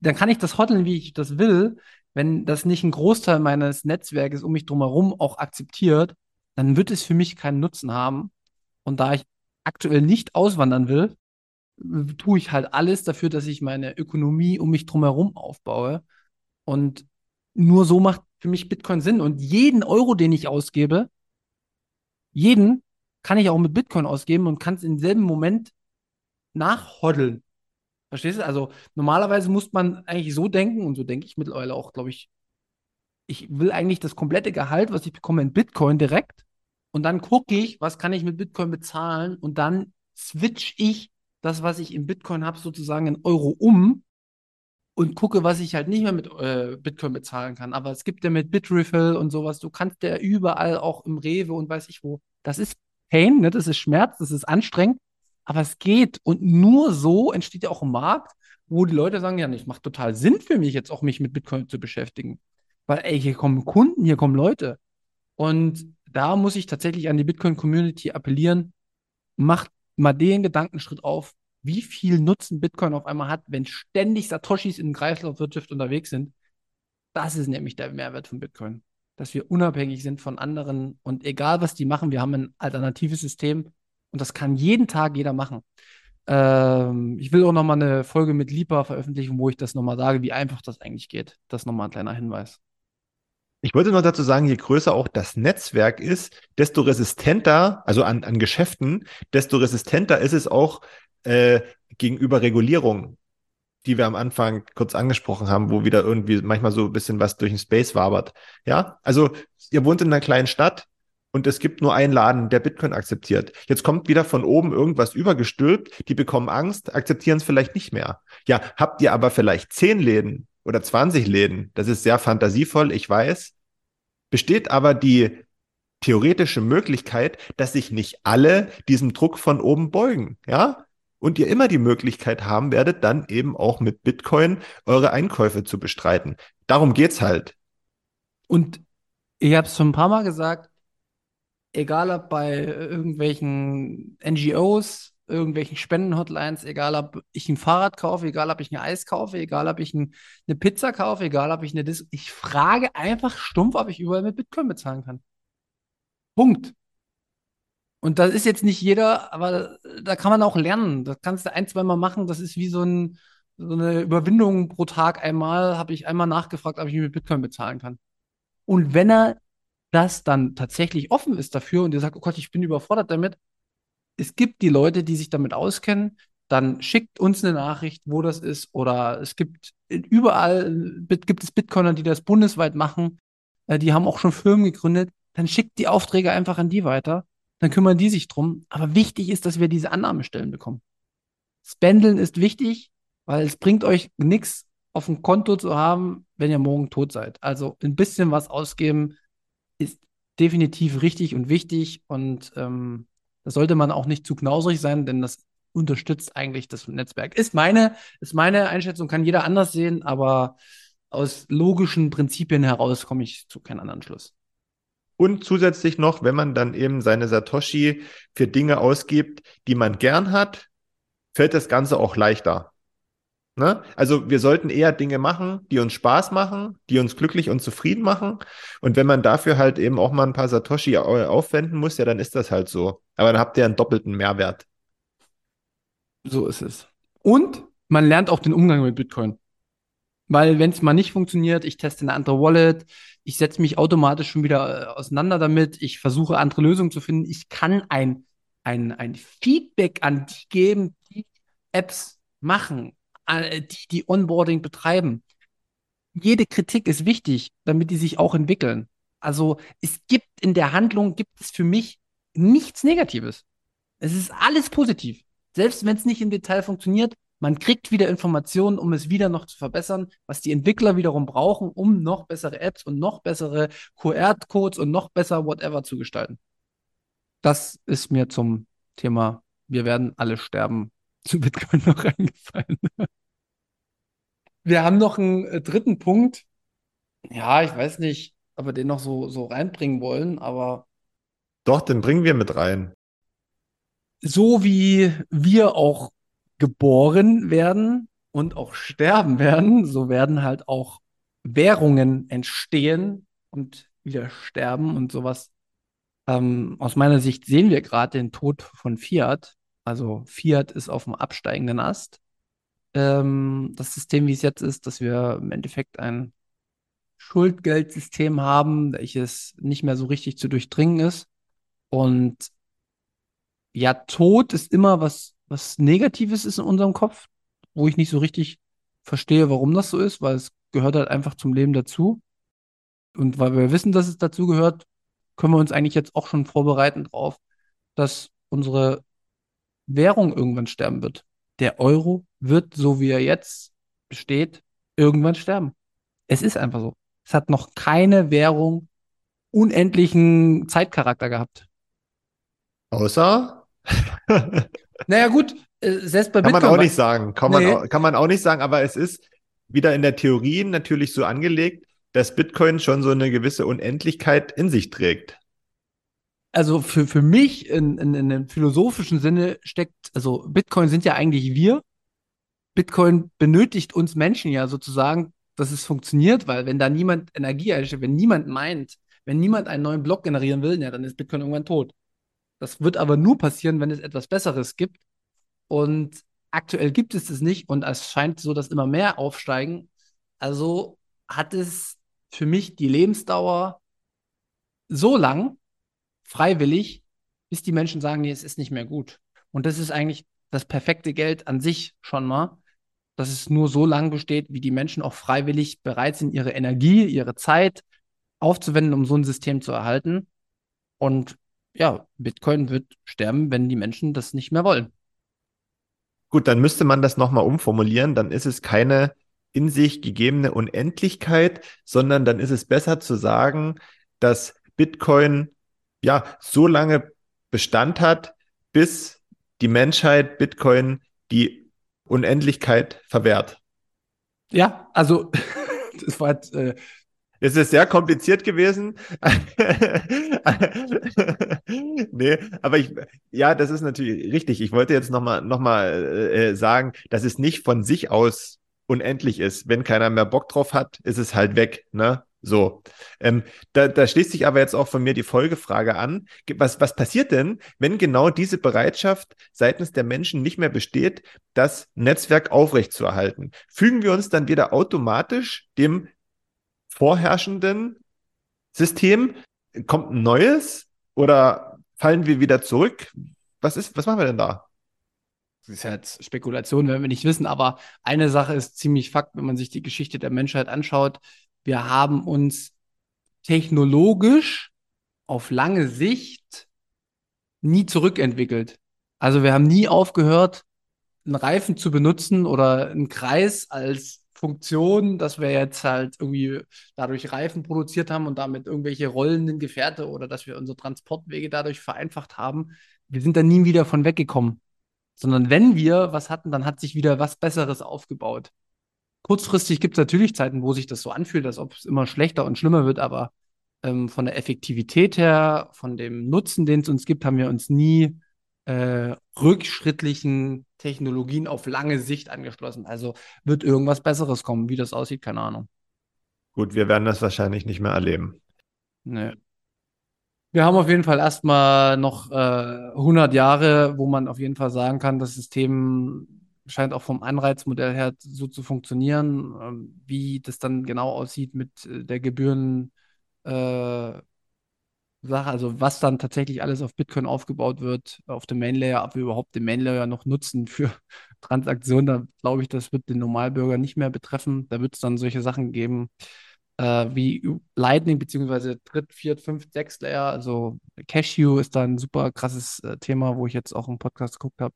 dann kann ich das hodeln, wie ich das will. Wenn das nicht ein Großteil meines Netzwerkes um mich drumherum auch akzeptiert, dann wird es für mich keinen Nutzen haben. Und da ich aktuell nicht auswandern will, tue ich halt alles dafür, dass ich meine Ökonomie um mich drumherum aufbaue. Und nur so macht für mich Bitcoin Sinn. Und jeden Euro, den ich ausgebe, jeden kann ich auch mit Bitcoin ausgeben und kann es im selben Moment nachhoddeln. Verstehst du? Also normalerweise muss man eigentlich so denken, und so denke ich mittlerweile auch, glaube ich, ich will eigentlich das komplette Gehalt, was ich bekomme, in Bitcoin direkt. Und dann gucke ich, was kann ich mit Bitcoin bezahlen und dann switch ich das, was ich in Bitcoin habe, sozusagen in Euro um und gucke, was ich halt nicht mehr mit äh, Bitcoin bezahlen kann. Aber es gibt ja mit Bitrefill und sowas, du kannst ja überall auch im Rewe und weiß ich wo. Das ist Pain, ne? das ist Schmerz, das ist anstrengend, aber es geht. Und nur so entsteht ja auch ein Markt, wo die Leute sagen, ja, es macht total Sinn für mich jetzt auch mich mit Bitcoin zu beschäftigen. Weil, ey, hier kommen Kunden, hier kommen Leute. Und da muss ich tatsächlich an die Bitcoin-Community appellieren, macht mal den Gedankenschritt auf, wie viel Nutzen Bitcoin auf einmal hat, wenn ständig Satoshis in Kreislaufwirtschaft unterwegs sind. Das ist nämlich der Mehrwert von Bitcoin. Dass wir unabhängig sind von anderen und egal was die machen, wir haben ein alternatives System und das kann jeden Tag jeder machen. Ähm, ich will auch nochmal eine Folge mit Lipa veröffentlichen, wo ich das nochmal sage, wie einfach das eigentlich geht. Das ist nochmal ein kleiner Hinweis. Ich wollte noch dazu sagen, je größer auch das Netzwerk ist, desto resistenter, also an, an Geschäften, desto resistenter ist es auch äh, gegenüber Regulierung, die wir am Anfang kurz angesprochen haben, wo wieder irgendwie manchmal so ein bisschen was durch den Space wabert. Ja, also ihr wohnt in einer kleinen Stadt und es gibt nur einen Laden, der Bitcoin akzeptiert. Jetzt kommt wieder von oben irgendwas übergestülpt, die bekommen Angst, akzeptieren es vielleicht nicht mehr. Ja, habt ihr aber vielleicht zehn Läden oder 20 Läden, das ist sehr fantasievoll, ich weiß, besteht aber die theoretische Möglichkeit, dass sich nicht alle diesem Druck von oben beugen, ja? Und ihr immer die Möglichkeit haben werdet, dann eben auch mit Bitcoin eure Einkäufe zu bestreiten. Darum geht's halt. Und ich habe es schon ein paar Mal gesagt, egal ob bei irgendwelchen NGOs, irgendwelchen Spendenhotlines, egal ob ich ein Fahrrad kaufe, egal ob ich ein Eis kaufe, egal ob ich ein, eine Pizza kaufe, egal ob ich eine Dis ich frage einfach stumpf, ob ich überall mit Bitcoin bezahlen kann. Punkt. Und das ist jetzt nicht jeder, aber da kann man auch lernen. Das kannst du ein, zwei Mal machen. Das ist wie so, ein, so eine Überwindung pro Tag. Einmal habe ich einmal nachgefragt, ob ich mit Bitcoin bezahlen kann. Und wenn er das dann tatsächlich offen ist dafür und ihr sagt, oh Gott, ich bin überfordert damit, es gibt die Leute, die sich damit auskennen, dann schickt uns eine Nachricht, wo das ist. Oder es gibt überall, gibt es Bitcoiner, die das bundesweit machen. Äh, die haben auch schon Firmen gegründet. Dann schickt die Aufträge einfach an die weiter. Dann kümmern die sich drum. Aber wichtig ist, dass wir diese Annahmestellen bekommen. Spendeln ist wichtig, weil es bringt euch nichts auf dem Konto zu haben, wenn ihr morgen tot seid. Also ein bisschen was ausgeben ist definitiv richtig und wichtig und ähm, da sollte man auch nicht zu knausrig sein, denn das unterstützt eigentlich das Netzwerk. Ist meine, ist meine Einschätzung, kann jeder anders sehen, aber aus logischen Prinzipien heraus komme ich zu keinem anderen Schluss. Und zusätzlich noch, wenn man dann eben seine Satoshi für Dinge ausgibt, die man gern hat, fällt das Ganze auch leichter. Ne? Also wir sollten eher Dinge machen, die uns Spaß machen, die uns glücklich und zufrieden machen. Und wenn man dafür halt eben auch mal ein paar Satoshi aufwenden muss, ja, dann ist das halt so. Aber dann habt ihr einen doppelten Mehrwert. So ist es. Und man lernt auch den Umgang mit Bitcoin. Weil wenn es mal nicht funktioniert, ich teste eine andere Wallet, ich setze mich automatisch schon wieder äh, auseinander damit, ich versuche andere Lösungen zu finden. Ich kann ein, ein, ein Feedback an die geben, die Apps machen äh, die, die Onboarding betreiben. Jede Kritik ist wichtig, damit die sich auch entwickeln. Also es gibt in der Handlung, gibt es für mich nichts Negatives. Es ist alles positiv. Selbst wenn es nicht im Detail funktioniert, Man kriegt wieder Informationen, um es wieder noch zu verbessern, was die Entwickler wiederum brauchen, um noch bessere Apps und noch bessere QR-Codes und noch besser whatever zu gestalten. Das ist mir zum Thema, wir werden alle sterben, zu Bitcoin noch eingefallen. Wir haben noch einen äh, dritten Punkt. Ja, ich weiß nicht, ob wir den noch so, so reinbringen wollen, aber Doch, den bringen wir mit rein. so wie wir auch geboren werden und auch sterben werden, so werden halt auch Währungen entstehen und wieder sterben und sowas. Ähm, aus meiner Sicht sehen wir gerade den Tod von Fiat. Also Fiat ist auf dem absteigenden Ast. Ähm, das System, wie es jetzt ist, dass wir im Endeffekt ein Schuldgeldsystem haben, welches nicht mehr so richtig zu durchdringen ist. Und ja, Tod ist immer was, was Negatives ist in unserem Kopf, wo ich nicht so richtig verstehe, warum das so ist, weil es gehört halt einfach zum Leben dazu. Und weil wir wissen, dass es dazu gehört, können wir uns eigentlich jetzt auch schon vorbereiten drauf, dass unsere Währung irgendwann sterben wird. Der Euro wird, so wie er jetzt besteht, irgendwann sterben. Es ist einfach so. Es hat noch keine Währung unendlichen Zeitcharakter gehabt. Außer? Kann Naja, gut, äh, selbst bei man Bitcoin. auch wa- nicht sagen. Kann, Nee. man auch, kann man auch nicht sagen, aber es ist wieder in der Theorie natürlich so angelegt, dass Bitcoin schon so eine gewisse Unendlichkeit in sich trägt. also für, für mich in, in, in einem philosophischen Sinne steckt, also Bitcoin sind ja eigentlich wir. Bitcoin benötigt uns Menschen ja sozusagen, dass es funktioniert, weil wenn da niemand Energie einstellt, wenn niemand meint, wenn niemand einen neuen Block generieren will, ja, dann ist Bitcoin irgendwann tot. Das wird aber nur passieren, wenn es etwas Besseres gibt. Und aktuell gibt es es nicht und es scheint so, dass immer mehr aufsteigen. Also hat es für mich die Lebensdauer so lang, freiwillig, bis die Menschen sagen, nee, es ist nicht mehr gut. Und das ist eigentlich das perfekte Geld an sich schon mal, dass es nur so lang besteht, wie die Menschen auch freiwillig bereit sind, ihre Energie, ihre Zeit aufzuwenden, um so ein System zu erhalten. Und ja, Bitcoin wird sterben, wenn die Menschen das nicht mehr wollen. Gut, dann müsste man das nochmal umformulieren. Dann ist es keine in sich gegebene Unendlichkeit, sondern dann ist es besser zu sagen, dass Bitcoin ja so lange Bestand hat, bis die Menschheit Bitcoin die Unendlichkeit verwehrt. Ja, also das war jetzt, äh, Es ist sehr kompliziert gewesen. nee, aber ich, ja, das ist natürlich richtig. Ich wollte jetzt nochmal noch mal, äh, sagen, dass es nicht von sich aus unendlich ist. Wenn keiner mehr Bock drauf hat, ist es halt weg, ne? So. Ähm, da, da schließt sich aber jetzt auch von mir die Folgefrage an. Was, was passiert denn, wenn genau diese Bereitschaft seitens der Menschen nicht mehr besteht, das Netzwerk aufrechtzuerhalten? Fügen wir uns dann wieder automatisch dem vorherrschenden System? Kommt ein neues oder fallen wir wieder zurück? Was ist, was machen wir denn da? Das ist ja jetzt Spekulation, werden wir nicht wissen, aber eine Sache ist ziemlich Fakt, wenn man sich die Geschichte der Menschheit anschaut. Wir haben uns technologisch auf lange Sicht nie zurückentwickelt. Also wir haben nie aufgehört, einen Reifen zu benutzen oder einen Kreis als Funktion, dass wir jetzt halt irgendwie dadurch Reifen produziert haben und damit irgendwelche rollenden Gefährte oder dass wir unsere Transportwege dadurch vereinfacht haben. Wir sind da nie wieder von weggekommen sondern wenn wir was hatten, dann hat sich wieder was Besseres aufgebaut. Kurzfristig gibt es natürlich Zeiten, wo sich das so anfühlt, als ob es immer schlechter und schlimmer wird, aber ähm, von der Effektivität her, von dem Nutzen, den es uns gibt, haben wir uns nie äh, rückschrittlichen Technologien auf lange Sicht angeschlossen. Also wird irgendwas Besseres kommen. Wie das aussieht, keine Ahnung. Gut, wir werden das wahrscheinlich nicht mehr erleben. Nee. Wir haben auf jeden Fall erstmal noch äh, 100 Jahre, wo man auf jeden Fall sagen kann, das System scheint auch vom Anreizmodell her so zu funktionieren. Ähm, wie das dann genau aussieht mit äh, der Gebühren äh, Sache, also was dann tatsächlich alles auf Bitcoin aufgebaut wird, auf dem Main Layer, ob wir überhaupt den Main Layer noch nutzen für Transaktionen, da glaube ich, das wird den Normalbürger nicht mehr betreffen. Da wird es dann solche Sachen geben, äh, wie Lightning, beziehungsweise Dritt, Viert, Fünft, Sechst Layer. Also Cashew ist da ein super krasses äh, Thema, wo ich jetzt auch im Podcast geguckt habe,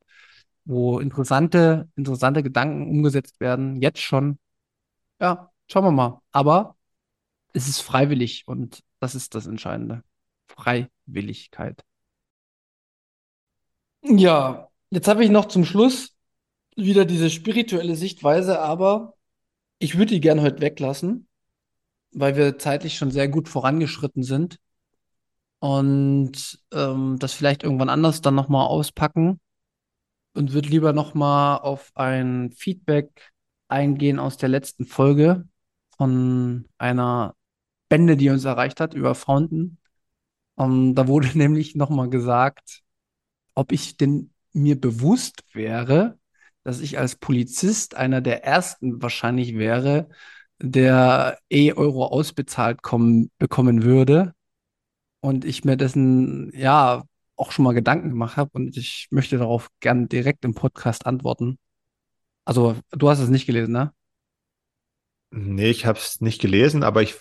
wo interessante, interessante Gedanken umgesetzt werden, jetzt schon. Ja, schauen wir mal. Aber es ist freiwillig und das ist das Entscheidende. Freiwilligkeit. Ja, jetzt habe ich noch zum Schluss wieder diese spirituelle Sichtweise, aber ich würde die gern heute weglassen, weil wir zeitlich schon sehr gut vorangeschritten sind und ähm, das vielleicht irgendwann anders dann nochmal auspacken und würde lieber nochmal auf ein Feedback eingehen aus der letzten Folge von einer Bände, die uns erreicht hat über Fountain. Um, da wurde nämlich nochmal gesagt, ob ich denn mir bewusst wäre, dass ich als Polizist einer der ersten wahrscheinlich wäre, der E-Euro ausbezahlt kommen, bekommen würde. Und ich mir dessen, ja, auch schon mal Gedanken gemacht habe und ich möchte darauf gern direkt im Podcast antworten. Also, du hast es nicht gelesen, ne? Nee, ich habe es nicht gelesen, aber ich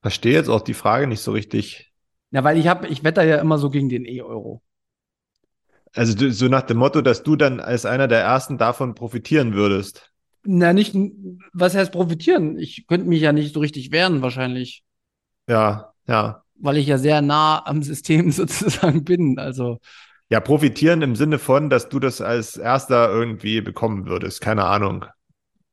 verstehe jetzt auch die Frage nicht so richtig. Ja, weil ich habe, ich wetter ja immer so gegen den E-Euro. Also du, so nach dem Motto, dass du dann als einer der ersten davon profitieren würdest. Na, nicht, was heißt profitieren? Ich könnte mich ja nicht so richtig wehren, wahrscheinlich. Ja, ja. Weil ich ja sehr nah am System sozusagen bin. Also. Ja, profitieren im Sinne von, dass du das als erster irgendwie bekommen würdest. Keine Ahnung.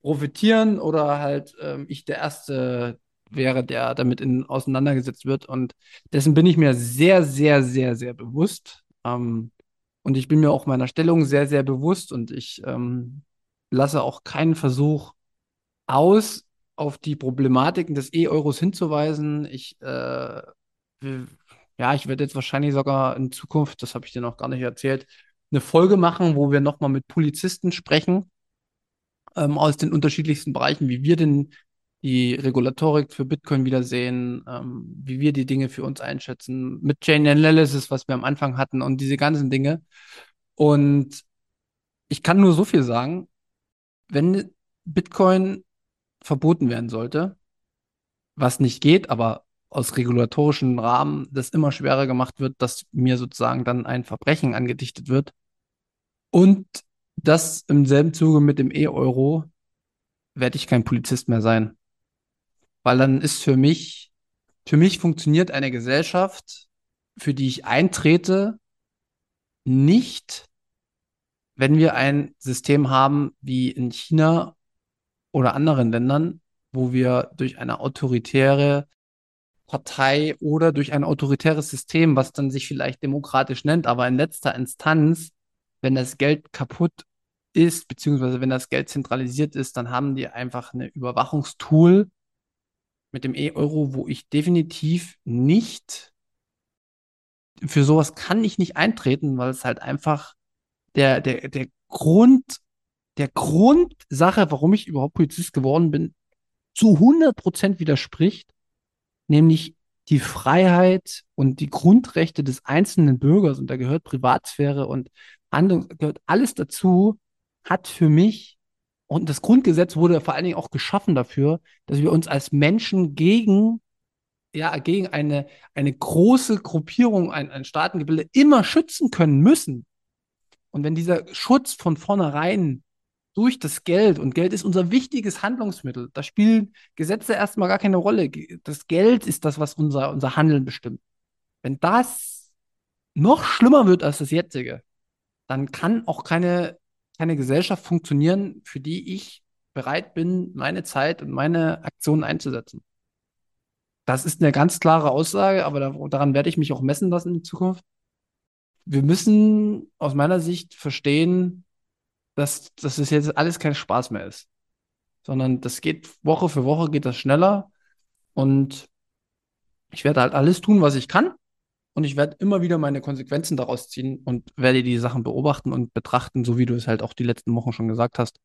Profitieren oder halt ähm, ich der Erste wäre, der damit in, auseinandergesetzt wird. Und dessen bin ich mir sehr, sehr, sehr, sehr bewusst. Ähm, und ich bin mir auch meiner Stellung sehr, sehr bewusst und ich ähm, lasse auch keinen Versuch aus, auf die Problematiken des E-Euros hinzuweisen. Ich, äh, ja, ich werde jetzt wahrscheinlich sogar in Zukunft, das habe ich dir noch gar nicht erzählt, eine Folge machen, wo wir nochmal mit Polizisten sprechen ähm, aus den unterschiedlichsten Bereichen, wie wir denn die Regulatorik für Bitcoin wiedersehen, ähm, wie wir die Dinge für uns einschätzen, mit Chain Analysis, was wir am Anfang hatten und diese ganzen Dinge. Und ich kann nur so viel sagen, wenn Bitcoin verboten werden sollte, was nicht geht, aber aus regulatorischen Rahmen das immer schwerer gemacht wird, dass mir sozusagen dann ein Verbrechen angedichtet wird. Und das im selben Zuge mit dem E-Euro werde ich kein Polizist mehr sein. Weil dann ist für mich, für mich funktioniert eine Gesellschaft, für die ich eintrete, nicht, wenn wir ein System haben wie in China oder anderen Ländern, wo wir durch eine autoritäre Partei oder durch ein autoritäres System, was dann sich vielleicht demokratisch nennt, aber in letzter Instanz, wenn das Geld kaputt ist, beziehungsweise wenn das Geld zentralisiert ist, dann haben die einfach eine Überwachungstool, mit dem E-Euro, wo ich definitiv nicht für sowas kann ich nicht eintreten, weil es halt einfach der, der, der Grund, der Grundsache, warum ich überhaupt Polizist geworden bin, zu 100 Prozent widerspricht, nämlich die Freiheit und die Grundrechte des einzelnen Bürgers, und da gehört Privatsphäre und Handlung, gehört alles dazu, hat für mich und das Grundgesetz wurde vor allen Dingen auch geschaffen dafür, dass wir uns als Menschen gegen, ja, gegen eine, eine große Gruppierung, ein, ein Staatengebilde immer schützen können müssen. Und wenn dieser Schutz von vornherein durch das Geld, und Geld ist unser wichtiges Handlungsmittel, da spielen Gesetze erstmal gar keine Rolle. Das Geld ist das, was unser, unser Handeln bestimmt. Wenn das noch schlimmer wird als das jetzige, dann kann auch keine keine Gesellschaft funktionieren, für die ich bereit bin, meine Zeit und meine Aktionen einzusetzen. Das ist eine ganz klare Aussage, aber daran werde ich mich auch messen lassen in Zukunft. Wir müssen aus meiner Sicht verstehen, dass, dass es jetzt alles kein Spaß mehr ist, sondern das geht Woche für Woche geht das schneller und ich werde halt alles tun, was ich kann, und ich werde immer wieder meine Konsequenzen daraus ziehen und werde die Sachen beobachten und betrachten, so wie du es halt auch die letzten Wochen schon gesagt hast.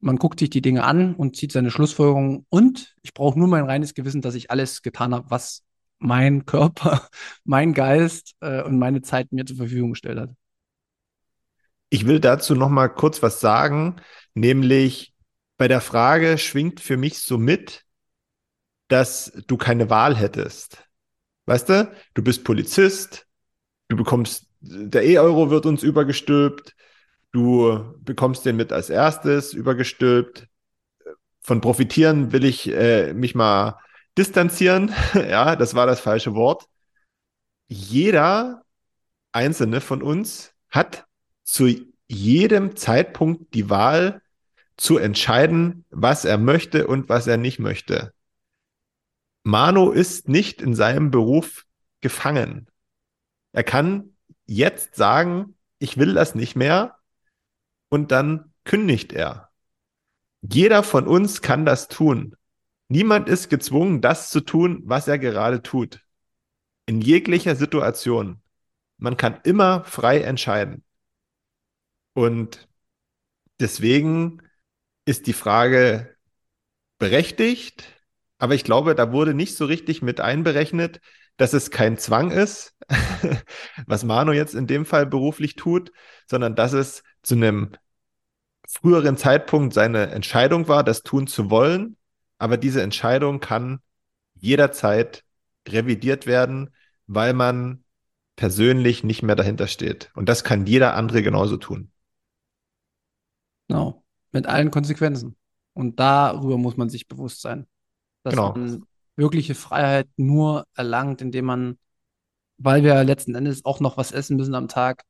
Man guckt sich die Dinge an und zieht seine Schlussfolgerungen und ich brauche nur mein reines Gewissen, dass ich alles getan habe, was mein Körper, mein Geist äh, und meine Zeit mir zur Verfügung gestellt hat. Ich will dazu noch mal kurz was sagen, nämlich bei der Frage schwingt für mich so mit, dass du keine Wahl hättest. Weißt du, du bist Polizist, du bekommst, der E-Euro wird uns übergestülpt, Du bekommst den mit als erstes übergestülpt. Von profitieren will ich äh, mich mal distanzieren. ja, das war das falsche Wort. Jeder einzelne von uns hat zu jedem Zeitpunkt die Wahl zu entscheiden, was er möchte und was er nicht möchte. Mano ist nicht in seinem Beruf gefangen. Er kann jetzt sagen, ich will das nicht mehr und dann kündigt er. Jeder von uns kann das tun. Niemand ist gezwungen, das zu tun, was er gerade tut. In jeglicher Situation. Man kann immer frei entscheiden. Und deswegen ist die Frage berechtigt, aber ich glaube, da wurde nicht so richtig mit einberechnet, dass es kein Zwang ist, was Manu jetzt in dem Fall beruflich tut, sondern dass es zu einem früheren Zeitpunkt seine Entscheidung war, das tun zu wollen. Aber diese Entscheidung kann jederzeit revidiert werden, weil man persönlich nicht mehr dahinter steht. Und das kann jeder andere genauso tun. Genau, mit allen Konsequenzen. Und darüber muss man sich bewusst sein, dass genau. man wirkliche Freiheit nur erlangt, indem man, weil wir letzten Endes auch noch was essen müssen am Tag,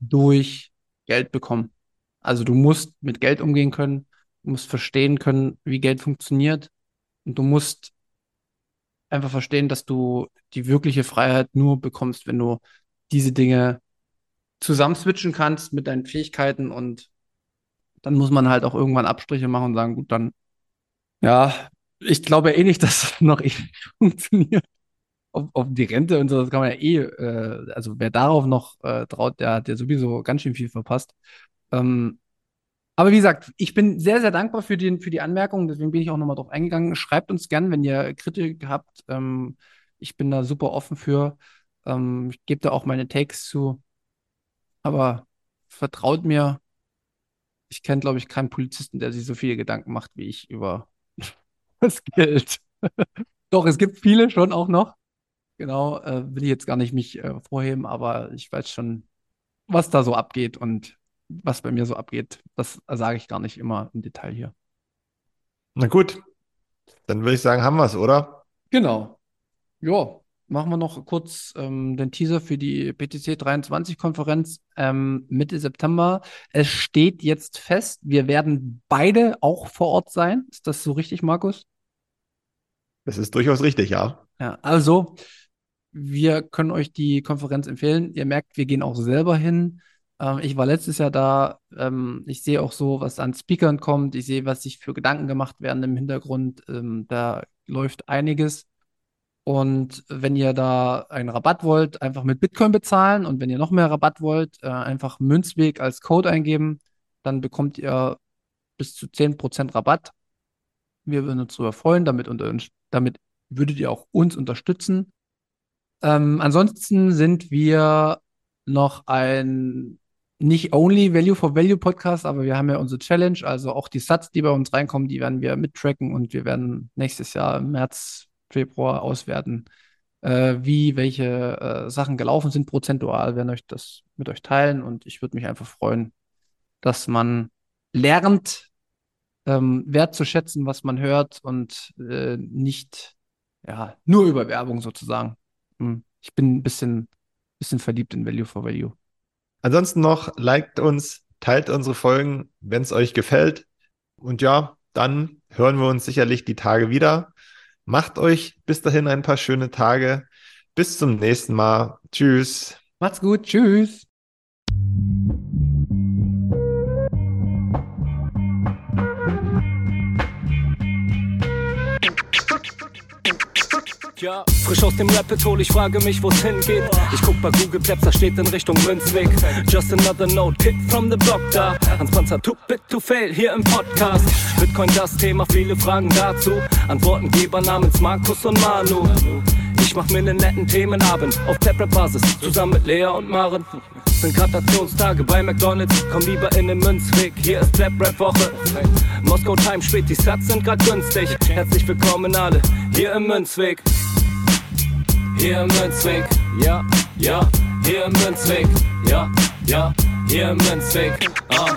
durch Geld bekommen. Also du musst mit Geld umgehen können, du musst verstehen können, wie Geld funktioniert und du musst einfach verstehen, dass du die wirkliche Freiheit nur bekommst, wenn du diese Dinge zusammenswitchen kannst mit deinen Fähigkeiten und dann muss man halt auch irgendwann Abstriche machen und sagen, gut, dann ja, ich glaube eh nicht, dass das noch ewig funktioniert. Auf, auf die Rente und so, das kann man ja eh, äh, also wer darauf noch äh, traut, der hat ja sowieso ganz schön viel verpasst. Ähm, aber wie gesagt, ich bin sehr, sehr dankbar für, den, für die Anmerkung, deswegen bin ich auch nochmal drauf eingegangen. Schreibt uns gern, wenn ihr Kritik habt. Ähm, ich bin da super offen für. Ähm, ich gebe da auch meine Takes zu. Aber vertraut mir, ich kenne, glaube ich, keinen Polizisten, der sich so viele Gedanken macht wie ich über das Geld. Doch, es gibt viele schon auch noch. Genau, äh, will ich jetzt gar nicht mich äh, vorheben, aber ich weiß schon, was da so abgeht und was bei mir so abgeht. Das sage ich gar nicht immer im Detail hier. Na gut, dann würde ich sagen, haben wir es, oder? Genau. Ja, machen wir noch kurz ähm, den Teaser für die PTC 23-Konferenz ähm, Mitte September. Es steht jetzt fest, wir werden beide auch vor Ort sein. Ist das so richtig, Markus? Das ist durchaus richtig, ja. Ja, also wir können euch die Konferenz empfehlen. Ihr merkt, wir gehen auch selber hin. Ähm, ich war letztes Jahr da. Ähm, ich sehe auch so, was an Speakern kommt. Ich sehe, was sich für Gedanken gemacht werden im Hintergrund. Ähm, da läuft einiges. Und wenn ihr da einen Rabatt wollt, einfach mit Bitcoin bezahlen. Und wenn ihr noch mehr Rabatt wollt, äh, einfach Münzweg als Code eingeben. Dann bekommt ihr bis zu 10% Rabatt. Wir würden uns darüber freuen. Damit, unter, damit würdet ihr auch uns unterstützen. Ähm, ansonsten sind wir noch ein nicht only Value for Value Podcast, aber wir haben ja unsere Challenge, also auch die Sats, die bei uns reinkommen, die werden wir mittracken und wir werden nächstes Jahr im März Februar auswerten, äh, wie welche äh, Sachen gelaufen sind prozentual, werden euch das mit euch teilen und ich würde mich einfach freuen, dass man lernt, ähm, wertzuschätzen, was man hört und äh, nicht ja, nur über Werbung sozusagen. Hm. Ich bin ein bisschen, bisschen verliebt in Value for Value. Ansonsten noch, liked uns, teilt unsere Folgen, wenn es euch gefällt. Und ja, dann hören wir uns sicherlich die Tage wieder. Macht euch bis dahin ein paar schöne Tage. Bis zum nächsten Mal. Tschüss. Macht's gut. Tschüss. Ja, frisch aus dem Rapid Hole, ich frage mich, wo's hingeht. Ich guck bei Google Maps, da steht in Richtung Münzweg. Just another note, Kid from the Block da. Hans Panzer, too bit to fail, hier im Podcast. Bitcoin das Thema, viele Fragen dazu. Antwortengeber namens Markus und Manu. Ich mach mir nen netten Themenabend auf Taprap-Basis, zusammen mit Lea und Maren. Sind Gratationstage bei McDonalds, komm lieber in den Münzweg, hier ist Flap Rap Woche. Moskau Time spät, die Sats sind grad günstig. Herzlich willkommen alle, hier im Münzweg. Hier im Münzweg, ja, ja, hier im Münzweg, ja, ja, hier im Münzweg. Ah,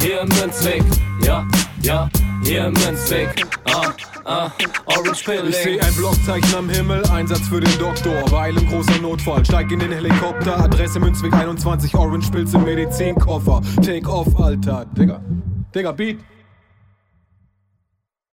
hier im Münzweg, ja, ja, hier im Münzweg, ah, ah, Orange Pilling. Ich seh ein Blockzeichen am Himmel, Einsatz für den Doktor. Weil im großer Notfall, steig in den Helikopter, Adresse Münzweg 21, Orange Pilz im Medizinkoffer. Take off, Alter. Digga, Digga, Beat.